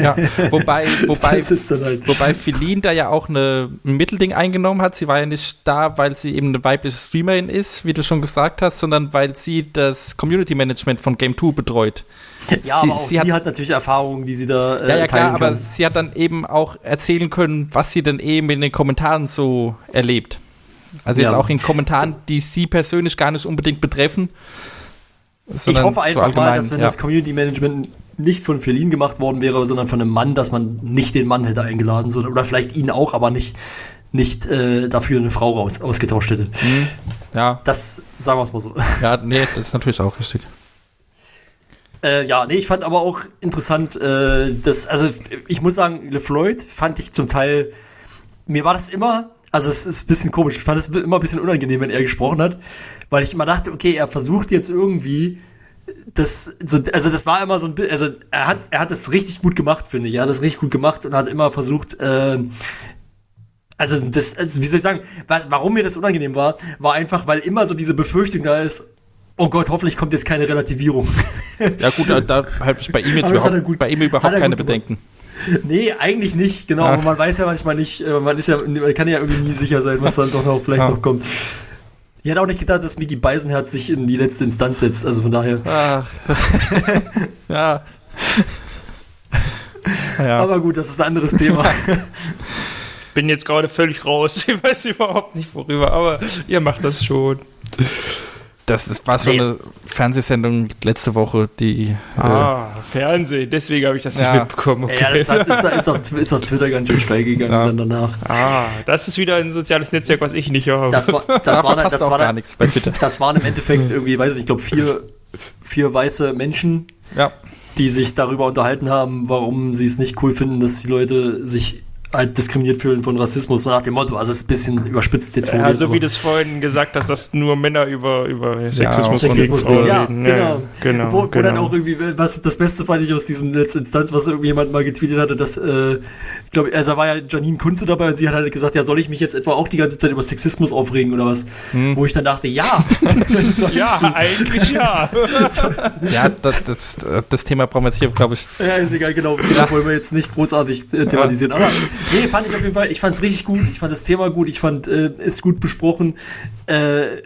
Ja, wobei, wobei, halt. wobei Feline da ja auch eine, ein Mittelding eingenommen hat. Sie war ja nicht da, weil sie eben eine weibliche Streamerin ist, wie du schon gesagt hast, sondern weil sie das Community Management von Game 2 betreut. Ja, sie, aber auch sie hat, hat, natürlich Erfahrungen, die sie da äh, Ja, ja, klar, kann. aber sie hat dann eben auch erzählen können, was sie denn eben in den Kommentaren so erlebt. Also jetzt ja. auch in Kommentaren, die Sie persönlich gar nicht unbedingt betreffen. Ich hoffe einfach mal, dass wenn ja. das Community Management nicht von Feline gemacht worden wäre, sondern von einem Mann, dass man nicht den Mann hätte eingeladen, sondern, oder vielleicht ihn auch, aber nicht, nicht äh, dafür eine Frau raus, ausgetauscht hätte. Mhm. Ja. Das sagen wir es mal so. Ja, nee, das ist natürlich auch richtig. Äh, ja, nee, ich fand aber auch interessant, äh, dass, also ich muss sagen, LeFloid fand ich zum Teil, mir war das immer also es ist ein bisschen komisch. Ich fand es immer ein bisschen unangenehm, wenn er gesprochen hat, weil ich immer dachte, okay, er versucht jetzt irgendwie das, so, also das war immer so ein bisschen, also er hat, er hat das richtig gut gemacht, finde ich. Er hat das richtig gut gemacht und hat immer versucht, äh, also das, also wie soll ich sagen, warum mir das unangenehm war, war einfach, weil immer so diese Befürchtung da ist, oh Gott, hoffentlich kommt jetzt keine Relativierung. Ja gut, da, da habe ich bei ihm jetzt überhaupt, bei ihm überhaupt keine Bedenken. Gemacht. Nee, eigentlich nicht, genau. Ja. Aber man weiß ja manchmal nicht, äh, man ist ja, man kann ja irgendwie nie sicher sein, was dann doch noch vielleicht ja. noch kommt. Ich hätte auch nicht gedacht, dass Mickey Beisenherz sich in die letzte Instanz setzt, also von daher. Ach. ja. ja. Aber gut, das ist ein anderes Thema. Bin jetzt gerade völlig raus. Ich weiß überhaupt nicht worüber, aber ihr macht das schon. Das ist, war so eine Fernsehsendung letzte Woche, die. Äh, ah, äh, Fernsehen, deswegen habe ich das ja. nicht mitbekommen. Okay. Ja, das, hat, das ist, auf, ist, auf, Twitter ganz schön steil gegangen ja. dann danach. Ah, das ist wieder ein soziales Netzwerk, was ich nicht habe. Das war, das war, das war, gar nichts bei Twitter. Das waren im Endeffekt irgendwie, weiß ich, ich glaube, vier, vier weiße Menschen, ja. die sich darüber unterhalten haben, warum sie es nicht cool finden, dass die Leute sich halt diskriminiert fühlen von Rassismus, so nach dem Motto. Also es ist ein bisschen überspitzt jetzt Ja, so wie du es vorhin gesagt hast, dass nur Männer über, über Sexismus, ja, Sexismus reden. Ja, reden. genau. Ja, genau, wo, wo genau. dann auch irgendwie, was das Beste fand ich aus diesem Netzinstanz, was irgendjemand mal getweetet hatte, dass, äh, ich glaube, also war ja Janine Kunze dabei und sie hat halt gesagt, ja, soll ich mich jetzt etwa auch die ganze Zeit über Sexismus aufregen oder was? Hm. Wo ich dann dachte, ja. ja, eigentlich ja. ja, das, das, das Thema brauchen wir jetzt hier, glaube ich. Ja, ist egal, genau. Da wollen wir jetzt nicht großartig äh, thematisieren. Aber Nee, fand ich auf jeden Fall. Ich fand es richtig gut. Ich fand das Thema gut. Ich fand äh, es gut besprochen. Äh,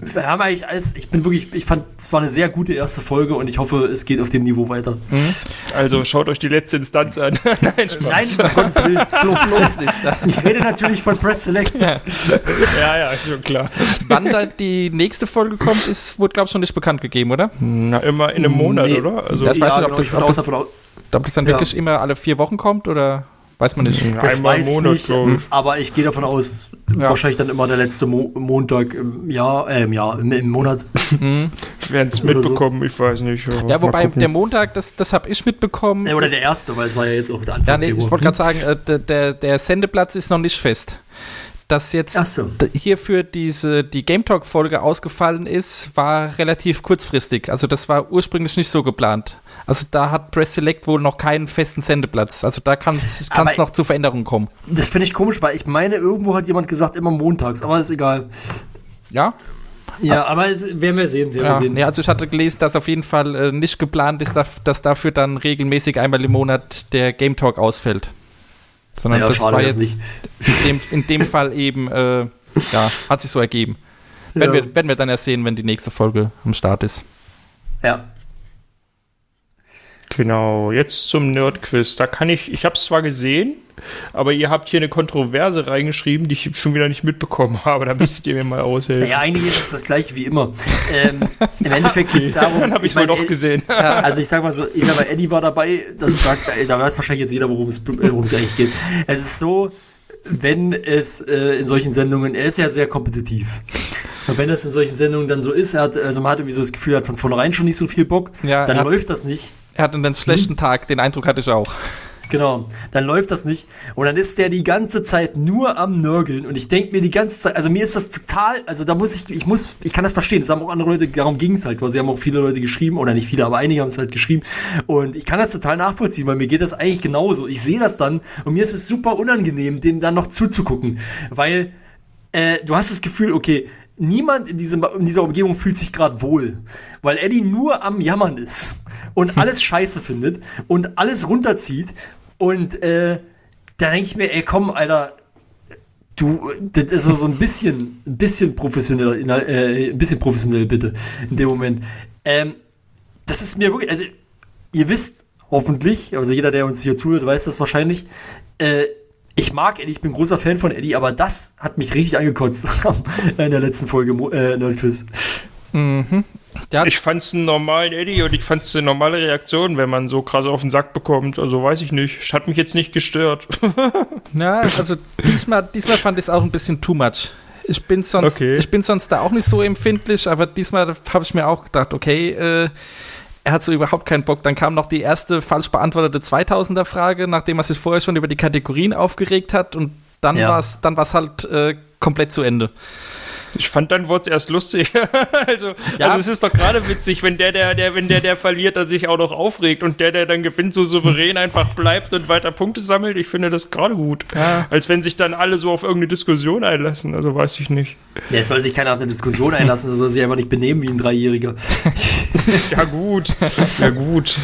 wir haben eigentlich alles. Ich bin wirklich. Ich fand es war eine sehr gute erste Folge und ich hoffe, es geht auf dem Niveau weiter. Mhm. Also schaut euch die letzte Instanz an. Nein, Spaß. Nein, um Gottes Willen. Bloß nicht. Ich rede natürlich von Press Select. Ja, ja, ja schon klar. Wann dann die nächste Folge kommt, ist, wurde, glaube ich, schon nicht bekannt gegeben, oder? Na, immer in einem Monat, nee. oder? Also, ja, ich weiß ja, nicht, ob genau, das, ob das, ob das dann wirklich immer alle vier Wochen kommt, oder? Weiß man nicht. Das Einmal weiß Monat, ich nicht, aber ich gehe davon aus, ja. wahrscheinlich dann immer der letzte Mo Montag im Jahr, äh, im Jahr, im, im Monat. Mhm. Werden es mitbekommen, so. ich weiß nicht. Ja, wobei der Montag, das, das habe ich mitbekommen. Ja, oder der erste, weil es war ja jetzt auch der Anfang Ja, nee, ich wollte gerade sagen, äh, der, der, der Sendeplatz ist noch nicht fest dass jetzt so. hier für diese die Game Talk Folge ausgefallen ist, war relativ kurzfristig. Also das war ursprünglich nicht so geplant. Also da hat Press Select wohl noch keinen festen Sendeplatz. Also da kann es noch zu Veränderungen kommen. Das finde ich komisch, weil ich meine, irgendwo hat jemand gesagt, immer montags, aber ist egal. Ja? Ja, aber es, werden wir sehen. Werden ja, wir sehen. ja, also ich hatte gelesen, dass auf jeden Fall äh, nicht geplant ist, dass, dass, dafür dann regelmäßig einmal im Monat der Game Talk ausfällt. Sondern ja, das war jetzt in dem, in dem Fall eben, äh, ja, hat sich so ergeben. Werden, wir, werden wir dann erst sehen, wenn die nächste Folge am Start ist. Ja. Genau, jetzt zum Nerdquiz. Da kann ich, ich habe es zwar gesehen, aber ihr habt hier eine Kontroverse reingeschrieben, die ich schon wieder nicht mitbekommen habe. Da müsstet ihr mir mal aushelfen. Ja, eigentlich ist es das gleiche wie immer. Ähm, Im Endeffekt geht es darum. Dann habe ich es mal doch gesehen. Ja, also ich sag mal so, ich sag mal, Eddie war dabei. Das sagt, da weiß wahrscheinlich jetzt jeder, worum es, worum es eigentlich geht. Es ist so, wenn es äh, in solchen Sendungen, er ist ja sehr kompetitiv. Und wenn es in solchen Sendungen dann so ist, er hat, also man hat irgendwie so das Gefühl, er hat von vornherein schon nicht so viel Bock, ja, dann läuft das nicht. Er hat einen schlechten hm. Tag, den Eindruck hatte ich auch. Genau, dann läuft das nicht. Und dann ist der die ganze Zeit nur am Nörgeln. Und ich denke mir die ganze Zeit, also mir ist das total, also da muss ich, ich muss, ich kann das verstehen. Das haben auch andere Leute, darum ging es halt, quasi haben auch viele Leute geschrieben, oder nicht viele, aber einige haben es halt geschrieben. Und ich kann das total nachvollziehen, weil mir geht das eigentlich genauso. Ich sehe das dann und mir ist es super unangenehm, dem dann noch zuzugucken. Weil äh, du hast das Gefühl, okay, niemand in, diesem, in dieser Umgebung fühlt sich gerade wohl, weil Eddie nur am Jammern ist und alles scheiße findet und alles runterzieht. Und äh, da denke ich mir, ey, komm, Alter, du, das ist so ein bisschen, ein bisschen professioneller, äh, ein bisschen professionell bitte in dem Moment. Ähm, das ist mir wirklich, also ihr wisst hoffentlich, also jeder, der uns hier zuhört, weiß das wahrscheinlich. Äh, ich mag Eddie, ich bin großer Fan von Eddie, aber das hat mich richtig angekotzt in der letzten Folge äh, Nerdquiz. Mhm. Ja. Ich fand es einen normalen Eddie und ich fand es eine normale Reaktion, wenn man so krass auf den Sack bekommt. Also weiß ich nicht. Hat mich jetzt nicht gestört. ja, also diesmal, diesmal fand ich es auch ein bisschen too much. Ich bin, sonst, okay. ich bin sonst da auch nicht so empfindlich, aber diesmal habe ich mir auch gedacht, okay, äh, er hat so überhaupt keinen Bock. Dann kam noch die erste falsch beantwortete 2000er-Frage, nachdem er sich vorher schon über die Kategorien aufgeregt hat und dann ja. war es dann war's halt äh, komplett zu Ende. Ich fand dann wurde es erst lustig. also, ja. also es ist doch gerade witzig, wenn der, der, der, wenn der, der verliert, dann sich auch noch aufregt und der, der dann gewinnt, so souverän einfach bleibt und weiter Punkte sammelt. Ich finde das gerade gut. Ja. Als wenn sich dann alle so auf irgendeine Diskussion einlassen. Also weiß ich nicht. Ja, es soll sich keiner auf eine Diskussion einlassen, er soll sich einfach nicht benehmen wie ein Dreijähriger. ja, gut. Ja, gut.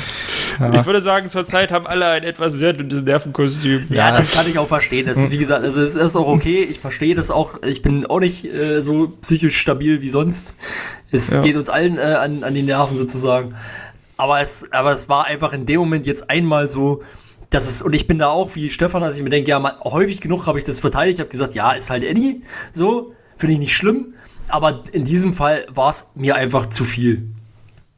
Ja. Ich würde sagen, zurzeit haben alle ein etwas sehr dünnes Nervenkostüm. Ja, das kann ich auch verstehen. Das, wie gesagt, also es ist auch okay. Ich verstehe das auch. Ich bin auch nicht äh, so psychisch stabil wie sonst. Es ja. geht uns allen äh, an, an die Nerven sozusagen. Aber es, aber es war einfach in dem Moment jetzt einmal so, dass es, und ich bin da auch wie Stefan, dass ich mir denke, ja, mal, häufig genug habe ich das verteidigt. Ich habe gesagt, ja, ist halt Eddie, so, finde ich nicht schlimm. Aber in diesem Fall war es mir einfach zu viel.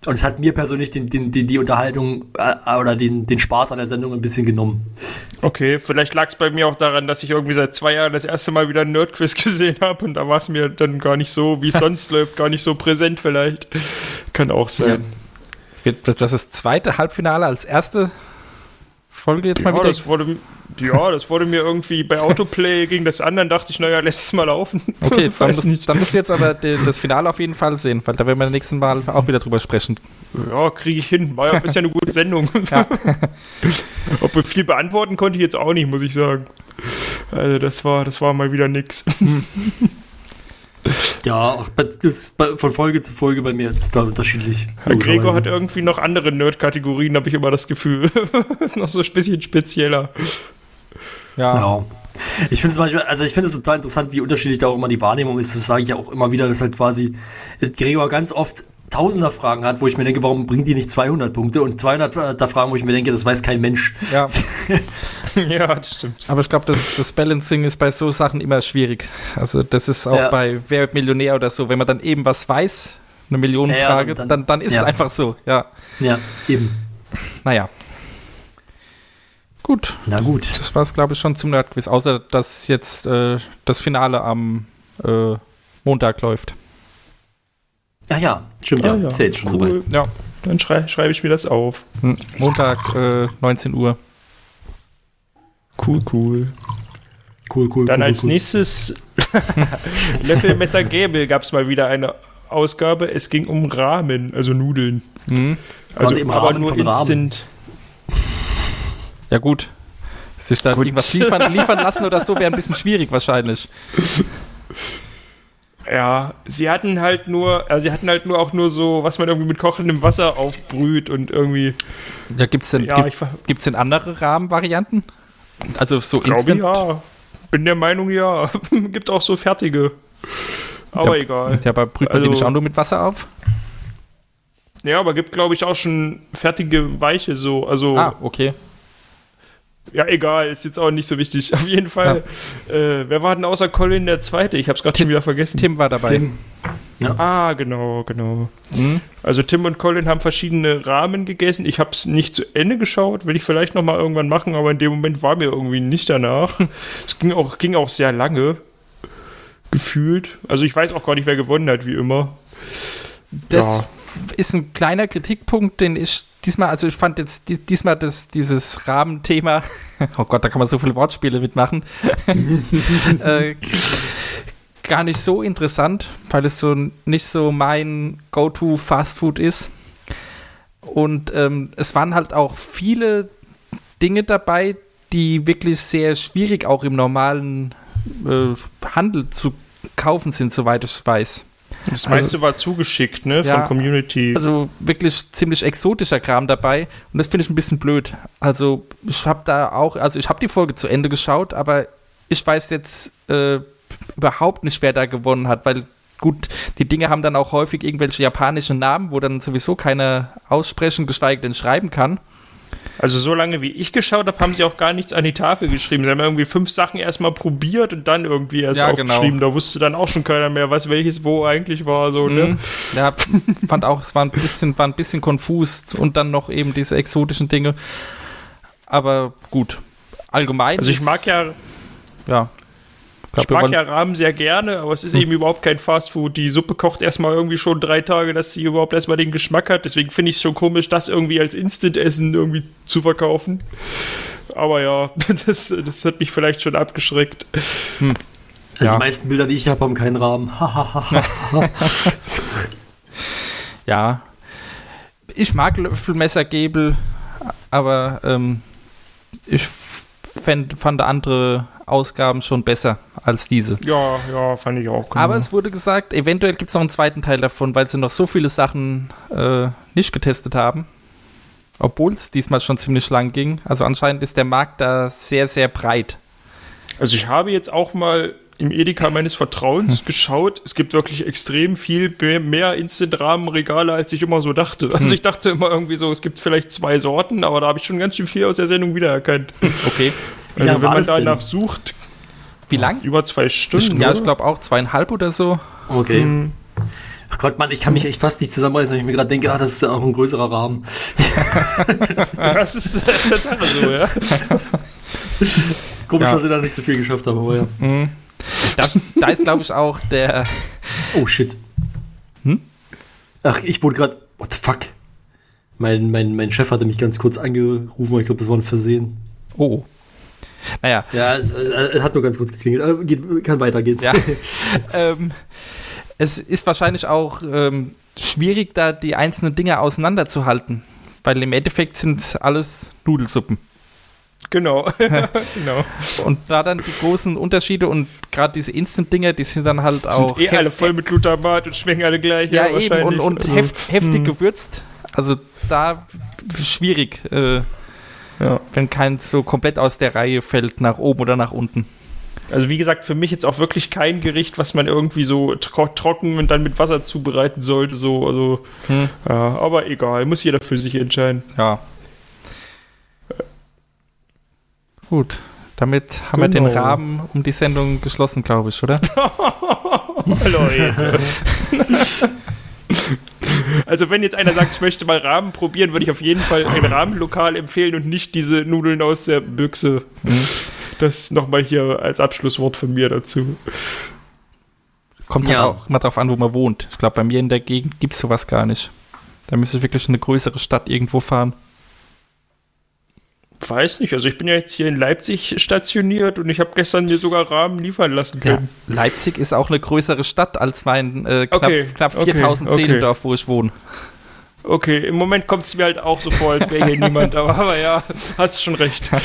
Und es hat mir persönlich den, den, den, die Unterhaltung äh, oder den, den Spaß an der Sendung ein bisschen genommen. Okay, vielleicht lag es bei mir auch daran, dass ich irgendwie seit zwei Jahren das erste Mal wieder ein Nerdquiz gesehen habe und da war es mir dann gar nicht so, wie es sonst läuft, gar nicht so präsent vielleicht. Kann auch sein. Ja. Das ist das zweite Halbfinale als erste Folge jetzt ja, mal wieder. Das wurde, ja, das wurde mir irgendwie bei Autoplay gegen das anderen, dachte ich, naja, lässt es mal laufen. Okay, dann, musst, dann musst du jetzt aber das Finale auf jeden Fall sehen, weil da werden wir beim nächsten Mal auch wieder drüber sprechen. Ja, kriege ich hin. War ja bisher eine gute Sendung. Ja. Ob viel beantworten konnte ich jetzt auch nicht, muss ich sagen. Also das war, das war mal wieder nix. Ja, das ist von Folge zu Folge bei mir total unterschiedlich. Herr Gregor hat irgendwie noch andere Nerd-Kategorien, habe ich immer das Gefühl. noch so ein bisschen spezieller. Ja. ja. Ich finde es manchmal, also ich finde es total interessant, wie unterschiedlich da auch immer die Wahrnehmung ist. Das sage ich ja auch immer wieder, dass halt quasi Gregor ganz oft Tausender Fragen hat, wo ich mir denke, warum bringt die nicht 200 Punkte? Und 200 da Fragen, wo ich mir denke, das weiß kein Mensch. Ja, ja das stimmt. Aber ich glaube, das, das Balancing ist bei so Sachen immer schwierig. Also das ist auch ja. bei Wer wird Millionär oder so, wenn man dann eben was weiß, eine Millionenfrage, ja, dann, dann, dann, ist ja. es einfach so, ja. Ja, eben. Naja. Gut. Na gut. Das war es, glaube ich, schon zum Nerdquiz, außer dass jetzt äh, das Finale am äh, Montag läuft. Ja, ja, stimmt ja. ja. Ist ja jetzt schon cool. soweit. Ja. Dann schrei schreibe ich mir das auf. Hm. Montag, äh, 19 Uhr. Cool, cool. Cool, cool. Dann cool, als cool. nächstes Löffelmesser Gäbel gab es mal wieder eine Ausgabe. Es ging um Rahmen, also Nudeln. Mhm. Also im aber Rahmen nur Instant. Ja gut. Sich da irgendwas liefern, liefern lassen oder so wäre ein bisschen schwierig wahrscheinlich. Ja, sie hatten halt nur, also sie hatten halt nur auch nur so, was man irgendwie mit kochendem Wasser aufbrüht und irgendwie. Ja, gibt's denn, ja, gibt, gibt's denn andere Rahmenvarianten? Also so instant? ja. Bin der Meinung, ja. Gibt auch so fertige. Aber ja, egal. Ja, aber brüht man also, die nicht auch nur mit Wasser auf? Ja, aber gibt, glaube ich, auch schon fertige Weiche so. Also, ah, okay. Ja, egal, ist jetzt auch nicht so wichtig. Auf jeden Fall. Ja. Äh, wer war denn außer Colin der Zweite? Ich habe es gerade schon wieder vergessen. Tim war dabei. Tim. Ja. Ah, genau, genau. Mhm. Also Tim und Colin haben verschiedene Rahmen gegessen. Ich habe es nicht zu Ende geschaut, will ich vielleicht noch mal irgendwann machen, aber in dem Moment war mir irgendwie nicht danach. es ging auch, ging auch sehr lange gefühlt. Also ich weiß auch gar nicht, wer gewonnen hat, wie immer. Das ja. ist ein kleiner Kritikpunkt, den ich diesmal, also ich fand jetzt die, diesmal das, dieses Rahmenthema, oh Gott, da kann man so viele Wortspiele mitmachen, äh, gar nicht so interessant, weil es so nicht so mein Go-To-Fast-Food ist. Und ähm, es waren halt auch viele Dinge dabei, die wirklich sehr schwierig auch im normalen äh, Handel zu kaufen sind, soweit ich weiß. Das meiste also, war zugeschickt, ne? Ja, von Community. Also wirklich ziemlich exotischer Kram dabei und das finde ich ein bisschen blöd. Also ich habe da auch, also ich habe die Folge zu Ende geschaut, aber ich weiß jetzt äh, überhaupt nicht, wer da gewonnen hat, weil gut, die Dinge haben dann auch häufig irgendwelche japanischen Namen, wo dann sowieso keiner aussprechen, geschweige denn schreiben kann. Also so lange wie ich geschaut habe, haben sie auch gar nichts an die Tafel geschrieben. Sie haben irgendwie fünf Sachen erstmal probiert und dann irgendwie erst Ja, aufgeschrieben. genau. Da wusste dann auch schon keiner mehr, was welches wo eigentlich war. So, ne? Mhm. Ja, fand auch, es war ein bisschen, war ein bisschen konfus und dann noch eben diese exotischen Dinge. Aber gut. Allgemein. Also ich mag ja, ja. Ich mag ja Rahmen sehr gerne, aber es ist eben überhaupt kein Fastfood. Die Suppe kocht erstmal irgendwie schon drei Tage, dass sie überhaupt erstmal den Geschmack hat. Deswegen finde ich es schon komisch, das irgendwie als Instant-Essen irgendwie zu verkaufen. Aber ja, das, das hat mich vielleicht schon abgeschreckt. Also Ja. die meisten Bilder, die ich habe, haben keinen Rahmen. Ja. Ich mag Löffelmessergebel, aber ähm, ich fänd, fand andere Ausgaben schon besser als diese. Ja, ja, fand ich auch. genau. Aber es wurde gesagt, eventuell gibt es noch einen zweiten Teil davon, weil sie noch so viele Sachen äh, nicht getestet haben. Obwohl es diesmal schon ziemlich lang ging. Also anscheinend ist der Markt da sehr, sehr breit. Also ich habe jetzt auch mal im Edeka meines Vertrauens geschaut. Es gibt wirklich extrem viel mehr- mehr Instant-Rahmenregale, als ich immer so dachte. Also ich dachte immer irgendwie so, es gibt vielleicht zwei Sorten, aber da habe ich schon ganz schön viel aus der Sendung wiedererkannt. Okay. Wie Also wenn war man das denn? danach sucht, Wie lang? über zwei Stunden. ja, oder? ich glaube auch zweieinhalb oder so. Okay. Hm. Ach Gott, Mann, ich kann mich echt fast nicht zusammenreißen, wenn ich mir gerade denke, ach, das ist ja auch ein größerer Rahmen. Das ist Tatsache so, ja. Komisch, Ja. dass ich da nicht so viel geschafft habe, aber ja. Da, da ist, glaube ich, auch der. Oh shit. Hm? Ach, ich wurde gerade. What the fuck? Mein, mein, mein Chef hatte mich ganz kurz angerufen, aber ich glaube, das war ein Versehen. Oh. Naja, Ja, es, äh, es hat nur ganz kurz geklingelt. Aber geht, kann weitergehen. ja. ähm, es ist wahrscheinlich auch ähm, schwierig, da die einzelnen Dinge auseinanderzuhalten. Weil im Endeffekt sind alles Nudelsuppen. Genau. genau. Und da dann die großen Unterschiede und gerade diese Instant-Dinger, die sind dann halt auch. Sind eh alle voll mit Glutamat und schmecken alle gleich. Ja, eben wahrscheinlich. und, und heft, heftig gewürzt. Also da schwierig, äh, Ja. wenn keins so komplett aus der Reihe fällt, nach oben oder nach unten. Also wie gesagt, für mich jetzt auch wirklich kein Gericht, was man irgendwie so tro trocken und dann mit Wasser zubereiten sollte. So, also, Hm. ja, aber egal, muss jeder für sich entscheiden. Ja. Gut, damit haben wir den Genau. Rahmen um die Sendung geschlossen, glaube ich, oder? Leute. Also wenn jetzt einer sagt, ich möchte mal Rahmen probieren, würde ich auf jeden Fall ein Rahmenlokal empfehlen und nicht diese Nudeln aus der Büchse. Das nochmal hier als Abschlusswort von mir dazu. Kommt Ja. halt auch mal drauf an, wo man wohnt. Ich glaube, bei mir in der Gegend gibt es sowas gar nicht. Da müsste ich wirklich in eine größere Stadt irgendwo fahren. Weiß nicht, also ich bin ja jetzt hier in Leipzig stationiert und ich habe gestern mir sogar Rahmen liefern lassen Ja. können. Leipzig ist auch eine größere Stadt als mein äh, knapp, Okay, knapp okay, 4000 okay. Seelendorf, wo ich wohne. Okay, im Moment kommt es mir halt auch so vor, als wäre hier niemand, aber, aber ja, hast schon recht.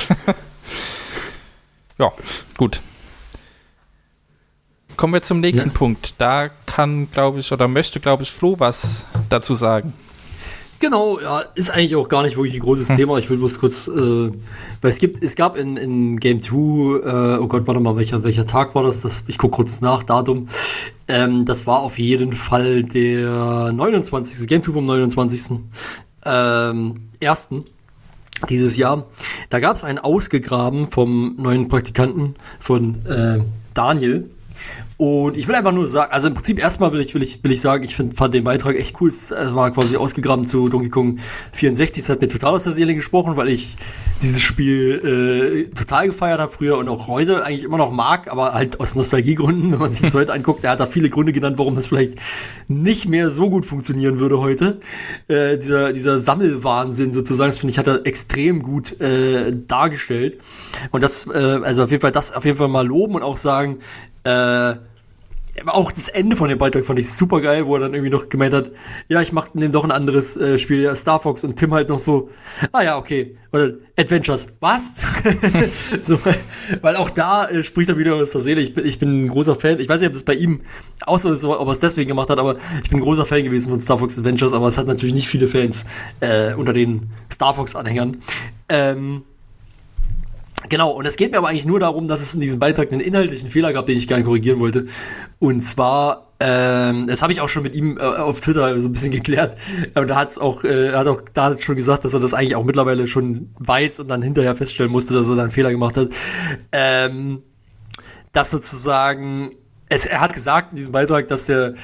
Ja, gut. Kommen wir zum nächsten Punkt. Da kann, glaube ich, oder möchte, glaube ich, Flo was dazu sagen. Genau, ja, ist eigentlich auch gar nicht wirklich ein großes Thema. Ich will bloß kurz, äh, weil es gibt, es gab in, in Game 2, äh, oh Gott, warte mal, welcher, welcher Tag war das? das ich gucke kurz nach, Datum. Ähm, das war auf jeden Fall der 29. Game 2 vom 29. Ähm, ersten dieses Jahr. Da gab es einen ausgegraben vom neuen Praktikanten von äh, Daniel. Und ich will einfach nur sagen, also im Prinzip erstmal will ich, will ich, will ich sagen, ich find, fand den Beitrag echt cool. Es war quasi ausgegraben zu Donkey Kong 64. Es hat mir total aus der Seele gesprochen, weil ich dieses Spiel äh, total gefeiert habe früher und auch heute eigentlich immer noch mag, aber halt aus Nostalgiegründen, wenn man sich das heute anguckt. Er hat da viele Gründe genannt, warum das vielleicht nicht mehr so gut funktionieren würde heute. Äh, dieser, dieser Sammelwahnsinn sozusagen, das finde ich, hat er extrem gut äh, dargestellt. Und das, äh, also auf jeden Fall das auf jeden Fall mal loben und auch sagen, äh, aber auch das Ende von dem Beitrag fand ich super geil, wo er dann irgendwie noch gemeint hat, ja, ich mach nehme doch ein anderes äh, Spiel, Star Fox und Tim halt noch so, ah ja, okay, oder Adventures, was? so, weil auch da äh, spricht er wieder aus der Seele. Ich bin, ich bin ein großer Fan. Ich weiß nicht, ob das bei ihm so ist, ob er es deswegen gemacht hat, aber ich bin ein großer Fan gewesen von Star Fox Adventures, aber es hat natürlich nicht viele Fans äh, unter den Star Fox Anhängern. Ähm, Genau, und es geht mir aber eigentlich nur darum, dass es in diesem Beitrag einen inhaltlichen Fehler gab, den ich gerne korrigieren wollte. Und zwar, ähm, das habe ich auch schon mit ihm äh, auf Twitter so ein bisschen geklärt. Und da hat es auch, äh, hat auch da schon gesagt, dass er das eigentlich auch mittlerweile schon weiß und dann hinterher feststellen musste, dass er da einen Fehler gemacht hat. Ähm, dass sozusagen, es, er hat gesagt in diesem Beitrag, dass der,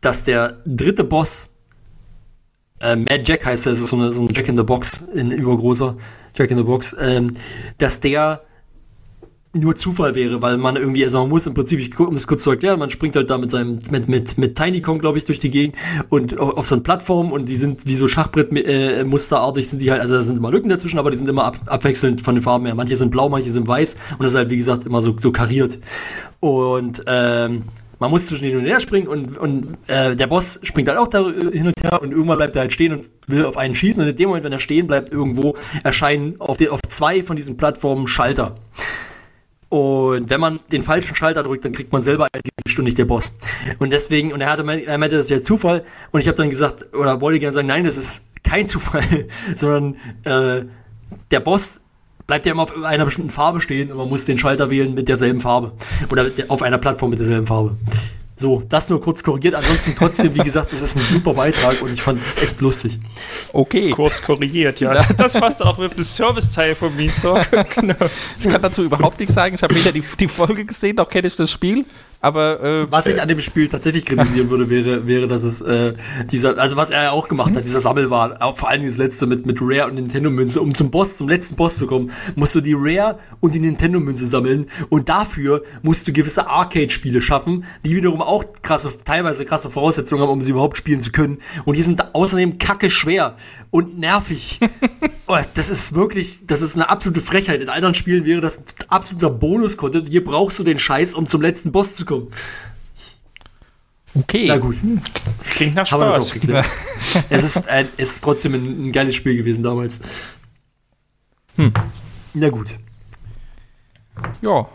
dass der dritte Boss, äh, Mad Jack heißt er, das ist so, eine, so ein Jack in the Box in übergroßer. Jack in the Box, ähm, dass der nur Zufall wäre, weil man irgendwie, also man muss im Prinzip, ich, um es kurz zu erklären, man springt halt da mit seinem, mit, mit, mit Tiny Kong, glaube ich, durch die Gegend und auf, so eine Plattform und die sind wie so Schachbrett-musterartig sind die halt, also da sind immer Lücken dazwischen, aber die sind immer ab, abwechselnd von den Farben her. Manche sind blau, manche sind weiß und das ist halt, wie gesagt, immer so, so kariert. Und, ähm, man muss zwischen hin und her springen und, und äh, der Boss springt halt auch da äh, hin und her und irgendwann bleibt er halt stehen und will auf einen schießen und in dem Moment, wenn er stehen bleibt, irgendwo erscheinen auf, die, auf zwei von diesen Plattformen Schalter. Und wenn man den falschen Schalter drückt, dann kriegt man selber eine Stunde nicht der Boss. Und deswegen, und er, hatte, er meinte, das wäre Zufall. Und ich habe dann gesagt, oder wollte gerne sagen, nein, das ist kein Zufall, sondern äh, der Boss bleibt ja immer auf einer bestimmten Farbe stehen und man muss den Schalter wählen mit derselben Farbe. Oder auf einer Plattform mit derselben Farbe. So, das nur kurz korrigiert. Ansonsten trotzdem, wie gesagt, das ist ein super Beitrag und ich fand es echt lustig. Okay. Kurz korrigiert, ja. Das passt auch mit dem Serviceteil von Miso. genau. Ich kann dazu überhaupt nichts sagen. Ich habe weder die, die Folge gesehen, noch kenne ich das Spiel. Aber äh, was ich an dem Spiel tatsächlich kritisieren würde, wäre, wäre, dass es äh, dieser, also was er ja auch gemacht hat, dieser Sammelwahn, auch vor allem das letzte mit, mit Rare und Nintendo-Münze, um zum Boss, zum letzten Boss zu kommen, musst du die Rare und die Nintendo-Münze sammeln und dafür musst du gewisse Arcade-Spiele schaffen, die wiederum auch krasse, teilweise krasse Voraussetzungen haben, um sie überhaupt spielen zu können. Und die sind außerdem kacke schwer und nervig. oh, das ist wirklich, das ist eine absolute Frechheit. In anderen Spielen wäre das ein absoluter Bonus-Content. Hier brauchst du den Scheiß, um zum letzten Boss zu kommen. Okay. Na gut. Klingt nach Haben wir das Spaß. es, ist, äh, es ist trotzdem ein, ein geiles Spiel gewesen damals. Hm. Na gut. Ja.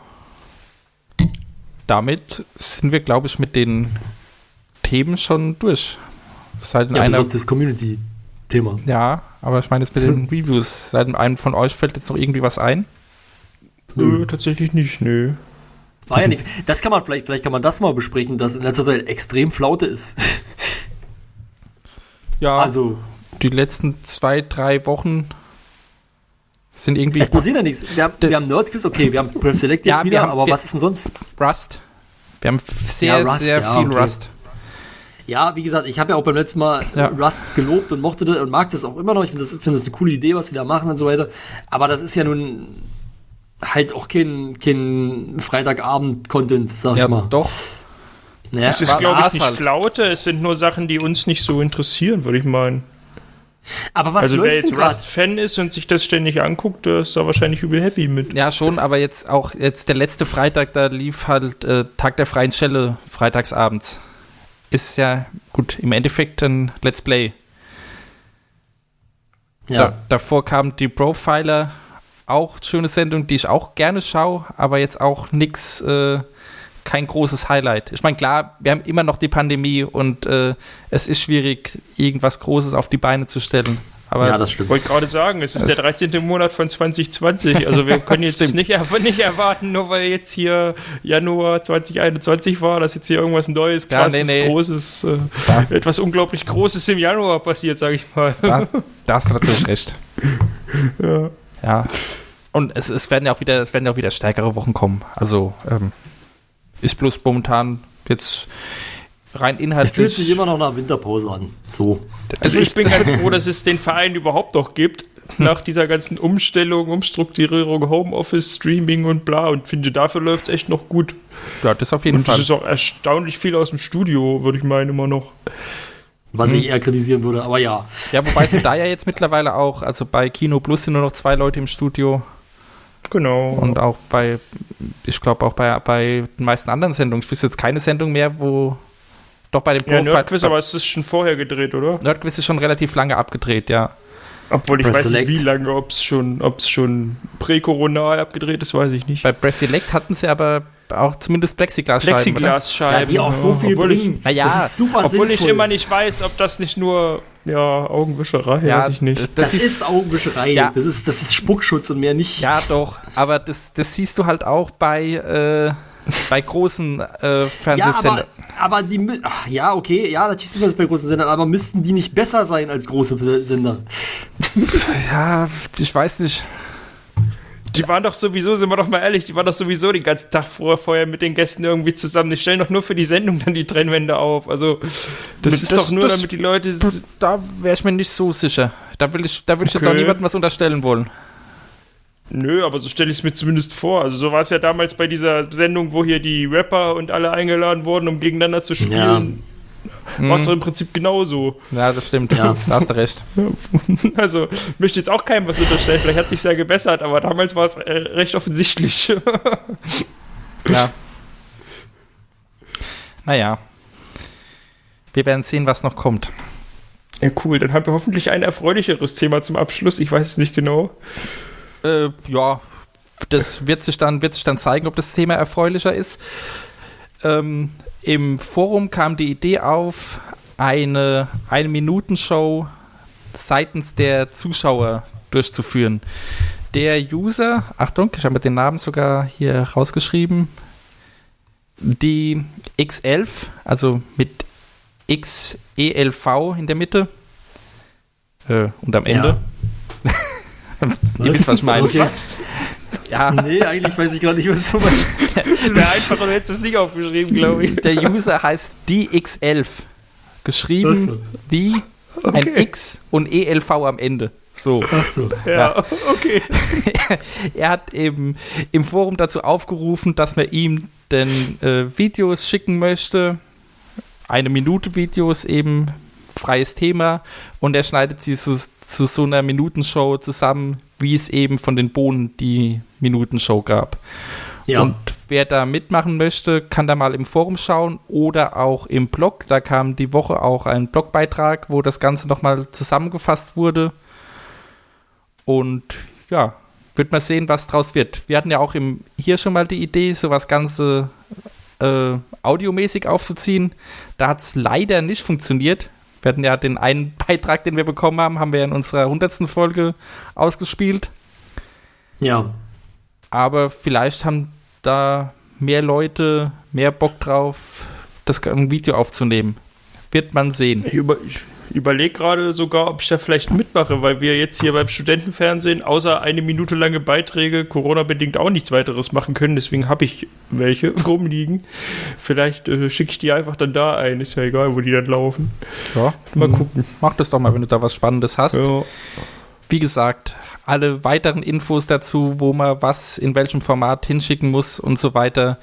Damit sind wir, glaube ich, mit den Themen schon durch. Seit Ja, bis einer, das Community-Thema. ja, aber ich meine jetzt mit den Reviews. Seit einem von euch fällt jetzt noch irgendwie was ein? Nö, tatsächlich nicht, nö. War ja nicht. Das kann man vielleicht, vielleicht kann man das mal besprechen, dass in letzter Zeit extrem Flaute ist. Ja, Also, die letzten zwei, drei Wochen sind irgendwie es passiert ja nichts. Wir haben, wir haben Nerdquiz, okay, wir haben Press Select jetzt Ja, wir wieder, haben- aber wir- was ist denn sonst? Rust. Wir haben sehr, Ja, Rust, sehr ja, viel okay. Rust. Ja, wie gesagt, ich habe ja auch beim letzten Mal Ja. äh, Rust gelobt und mochte das und mag das auch immer noch. Ich finde das, finde das eine coole Idee, was sie da machen und so weiter. Aber das ist ja nun halt auch kein, kein Freitagabend-Content, sag Ja, ich mal. doch. Naja, Es ist, glaube ich, nicht halt. Flaute, es sind nur Sachen, die uns nicht so interessieren, würde ich meinen. aber was also wer jetzt? Rust-Fan ist und sich das ständig anguckt, der ist da wahrscheinlich übel happy mit. Ja, schon, aber jetzt auch jetzt der letzte Freitag, da lief halt äh, Tag der freien Stelle freitagsabends. Ist ja gut, im Endeffekt ein Let's Play. Ja. Da, davor kam die Profiler, auch schöne Sendung, die ich auch gerne schaue, aber jetzt auch nix, äh, kein großes Highlight. Ich meine, klar, wir haben immer noch die Pandemie und äh, es ist schwierig, irgendwas Großes auf die Beine zu stellen. Aber ja, das Ich stimmt. wollte gerade sagen, es ist Das- der 13. Monat von 2020. Also wir können jetzt nicht, nicht erwarten, nur weil jetzt hier Januar 2021 war, dass jetzt hier irgendwas Neues, Ja, krasses, nee, nee. Großes, äh, etwas unglaublich Großes im Januar passiert, sage ich mal. da, da hast du natürlich recht. Ja. Ja. Und es, es werden ja auch wieder, es werden ja auch wieder stärkere Wochen kommen. Also, ähm, Ist bloß momentan jetzt rein Es inhaltlich. fühlt sich immer noch nach Winterpause an. So. Also ich bin ganz froh, dass es den Verein überhaupt noch gibt. Nach dieser ganzen Umstellung, Umstrukturierung, Homeoffice, Streaming und bla. Und finde, dafür läuft es echt noch gut. ja, das auf jeden Und es Fall. ist auch erstaunlich viel aus dem Studio, würde ich meinen, immer noch. Was ich eher kritisieren würde, aber ja. Ja, wobei sind da ja jetzt mittlerweile auch, also bei Kino Plus sind nur noch zwei Leute im Studio Genau. und auch bei, ich glaube auch bei, bei den meisten anderen Sendungen. Ich wüsste jetzt keine Sendung mehr, wo, doch bei dem ja, Profiler- Nerdquiz, aber es ist schon vorher gedreht, oder? Nerdquiz ist schon relativ lange abgedreht, ja. Obwohl ich Press weiß nicht, wie lange, ob es schon, ob's schon präkoronal abgedreht ist, weiß ich nicht. Bei Press Select hatten sie aber auch zumindest Plexiglasscheiben? Plexiglasscheiben. Ja, die auch so viel obwohl ich, bringen. Na ja, das ist super Obwohl sinnvoll. ich immer nicht weiß, ob das nicht nur ja, Augenwischerei, Ja, weiß ich nicht. das, Das, das ist, ist Augenwischerei. Ja. Das, ist, das ist Spuckschutz und mehr nicht. ja doch, aber das, das siehst du halt auch bei, äh, bei großen äh, Ja, Fernsehsendern. aber, aber die. Ach, ja, okay, ja, natürlich sind wir das bei großen Sendern, aber müssten die nicht besser sein als große Sender? Ja, ich weiß nicht. Die waren doch sowieso, sind wir doch mal ehrlich, die waren doch sowieso den ganzen Tag vorher, vorher mit den Gästen irgendwie zusammen. Die stellen doch nur für die Sendung dann die Trennwände auf. Also, das, Das- ist doch nur, das- damit die Leute. Da wäre ich mir nicht so sicher. Da will ich, da will ich jetzt auch Okay. niemandem was unterstellen wollen. Nö, aber so stelle ich es mir zumindest vor. Also, so war es ja damals bei dieser Sendung, wo hier die Rapper und alle eingeladen wurden, um gegeneinander zu spielen. War es doch im Prinzip genauso. Ja, das stimmt. Ja. Da hast du recht. Also, möchte jetzt auch keinem was unterstellen. Vielleicht hat sich ja gebessert, aber damals war es äh, recht offensichtlich. Ja. Naja. Wir werden sehen, was noch kommt. ja, cool. Dann haben wir hoffentlich ein erfreulicheres Thema zum Abschluss. Ich weiß es nicht genau. Äh, ja, das wird sich, dann, wird sich dann zeigen, ob das Thema erfreulicher ist. Ähm, Im Forum kam die Idee auf, eine Eine-Minuten-Show seitens der Zuschauer durchzuführen. Der User, Achtung, ich habe mir den Namen sogar hier rausgeschrieben, die X11, also mit XELV in der Mitte äh, und am Ende. Ihr wisst, was ich meine. Okay. Ja, Nee, eigentlich weiß ich gar nicht, was du meinst. Es wäre einfacher, du hättest es nicht aufgeschrieben, glaube ich. der User heißt DX11. Geschrieben so. wie ein X und ELV am Ende. So. Ach so. Ja, okay. er hat eben im Forum dazu aufgerufen, dass man ihm denn äh, Videos schicken möchte. Eine Minute Videos eben, freies Thema. Und er schneidet sie zu, zu so einer Minutenshow zusammen, wie es eben von den Bohnen die Minutenshow gab. Ja. Und wer da mitmachen möchte, kann da mal im Forum schauen oder auch im Blog. Da kam die Woche auch ein Blogbeitrag, wo das Ganze nochmal zusammengefasst wurde. Und ja, wird mal sehen, was draus wird. Wir hatten ja auch im, hier schon mal die Idee, sowas Ganze äh, audiomäßig aufzuziehen. Da hat es leider nicht funktioniert. Wir hatten ja den einen Beitrag, den wir bekommen haben, haben wir in unserer 100. Folge ausgespielt. ja. Aber vielleicht haben da mehr Leute mehr Bock drauf, das ein Video aufzunehmen. Wird man sehen. Ich, über, ich überlege gerade sogar, ob ich da vielleicht mitmache, weil wir jetzt hier beim Studentenfernsehen außer eine Minute lange Beiträge Corona-bedingt auch nichts weiteres machen können. Deswegen habe ich welche rumliegen. Vielleicht äh, schicke ich die einfach dann da ein. Ist ja egal, wo die dann laufen. Ja, Mal gucken. mach das doch mal, wenn du da was Spannendes hast. Ja. Wie gesagt, alle weiteren Infos dazu, wo man was in welchem Format hinschicken muss und so weiter,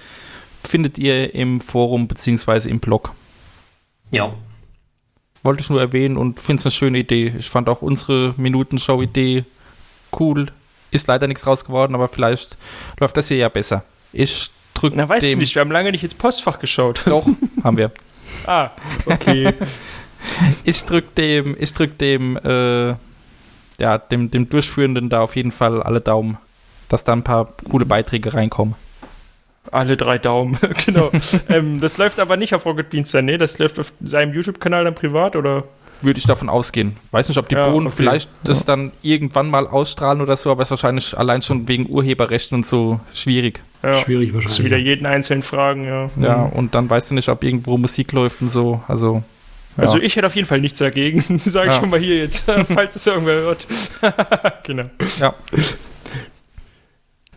findet ihr im Forum beziehungsweise im Blog. Ja. Wollte ich nur erwähnen und finde es eine schöne Idee. Ich fand auch unsere Minutenshow-Idee cool. Ist leider nichts draus geworden, aber vielleicht läuft das hier ja besser. Ich drücke Na, dem. du nicht, wir haben lange nicht ins Postfach geschaut. Doch, haben wir. ah, okay. Ich drück dem, ich drück dem, äh, ja, dem, dem Durchführenden da auf jeden Fall alle Daumen, dass da ein paar coole Beiträge reinkommen. Alle drei Daumen, genau. ähm, das läuft aber nicht auf Rocket Beans dann, ne? Das läuft auf seinem YouTube-Kanal dann privat, oder? Würde ich davon ausgehen. Weiß nicht, ob die Ja, Bohnen okay. vielleicht das dann irgendwann mal ausstrahlen oder so, aber ist wahrscheinlich allein schon wegen Urheberrechten und so schwierig. Ja. Schwierig wahrscheinlich. wieder jeden einzelnen fragen, ja. Ja, und dann weißt du nicht, ob irgendwo Musik läuft und so. Also, ja. Also ich hätte auf jeden Fall nichts dagegen, sage ich Ja. schon mal hier jetzt, falls es irgendwer hört. genau. ja.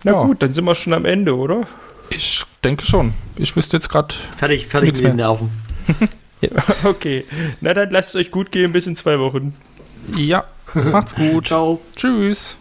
Na Ja. gut, dann sind wir schon am Ende, oder? Ich denke schon. Ich wüsste jetzt gerade. Fertig, fertig mit den mehr. Nerven. Okay. Na dann lasst es euch gut gehen bis in zwei Wochen. Ja, macht's gut. Ciao. Tschüss.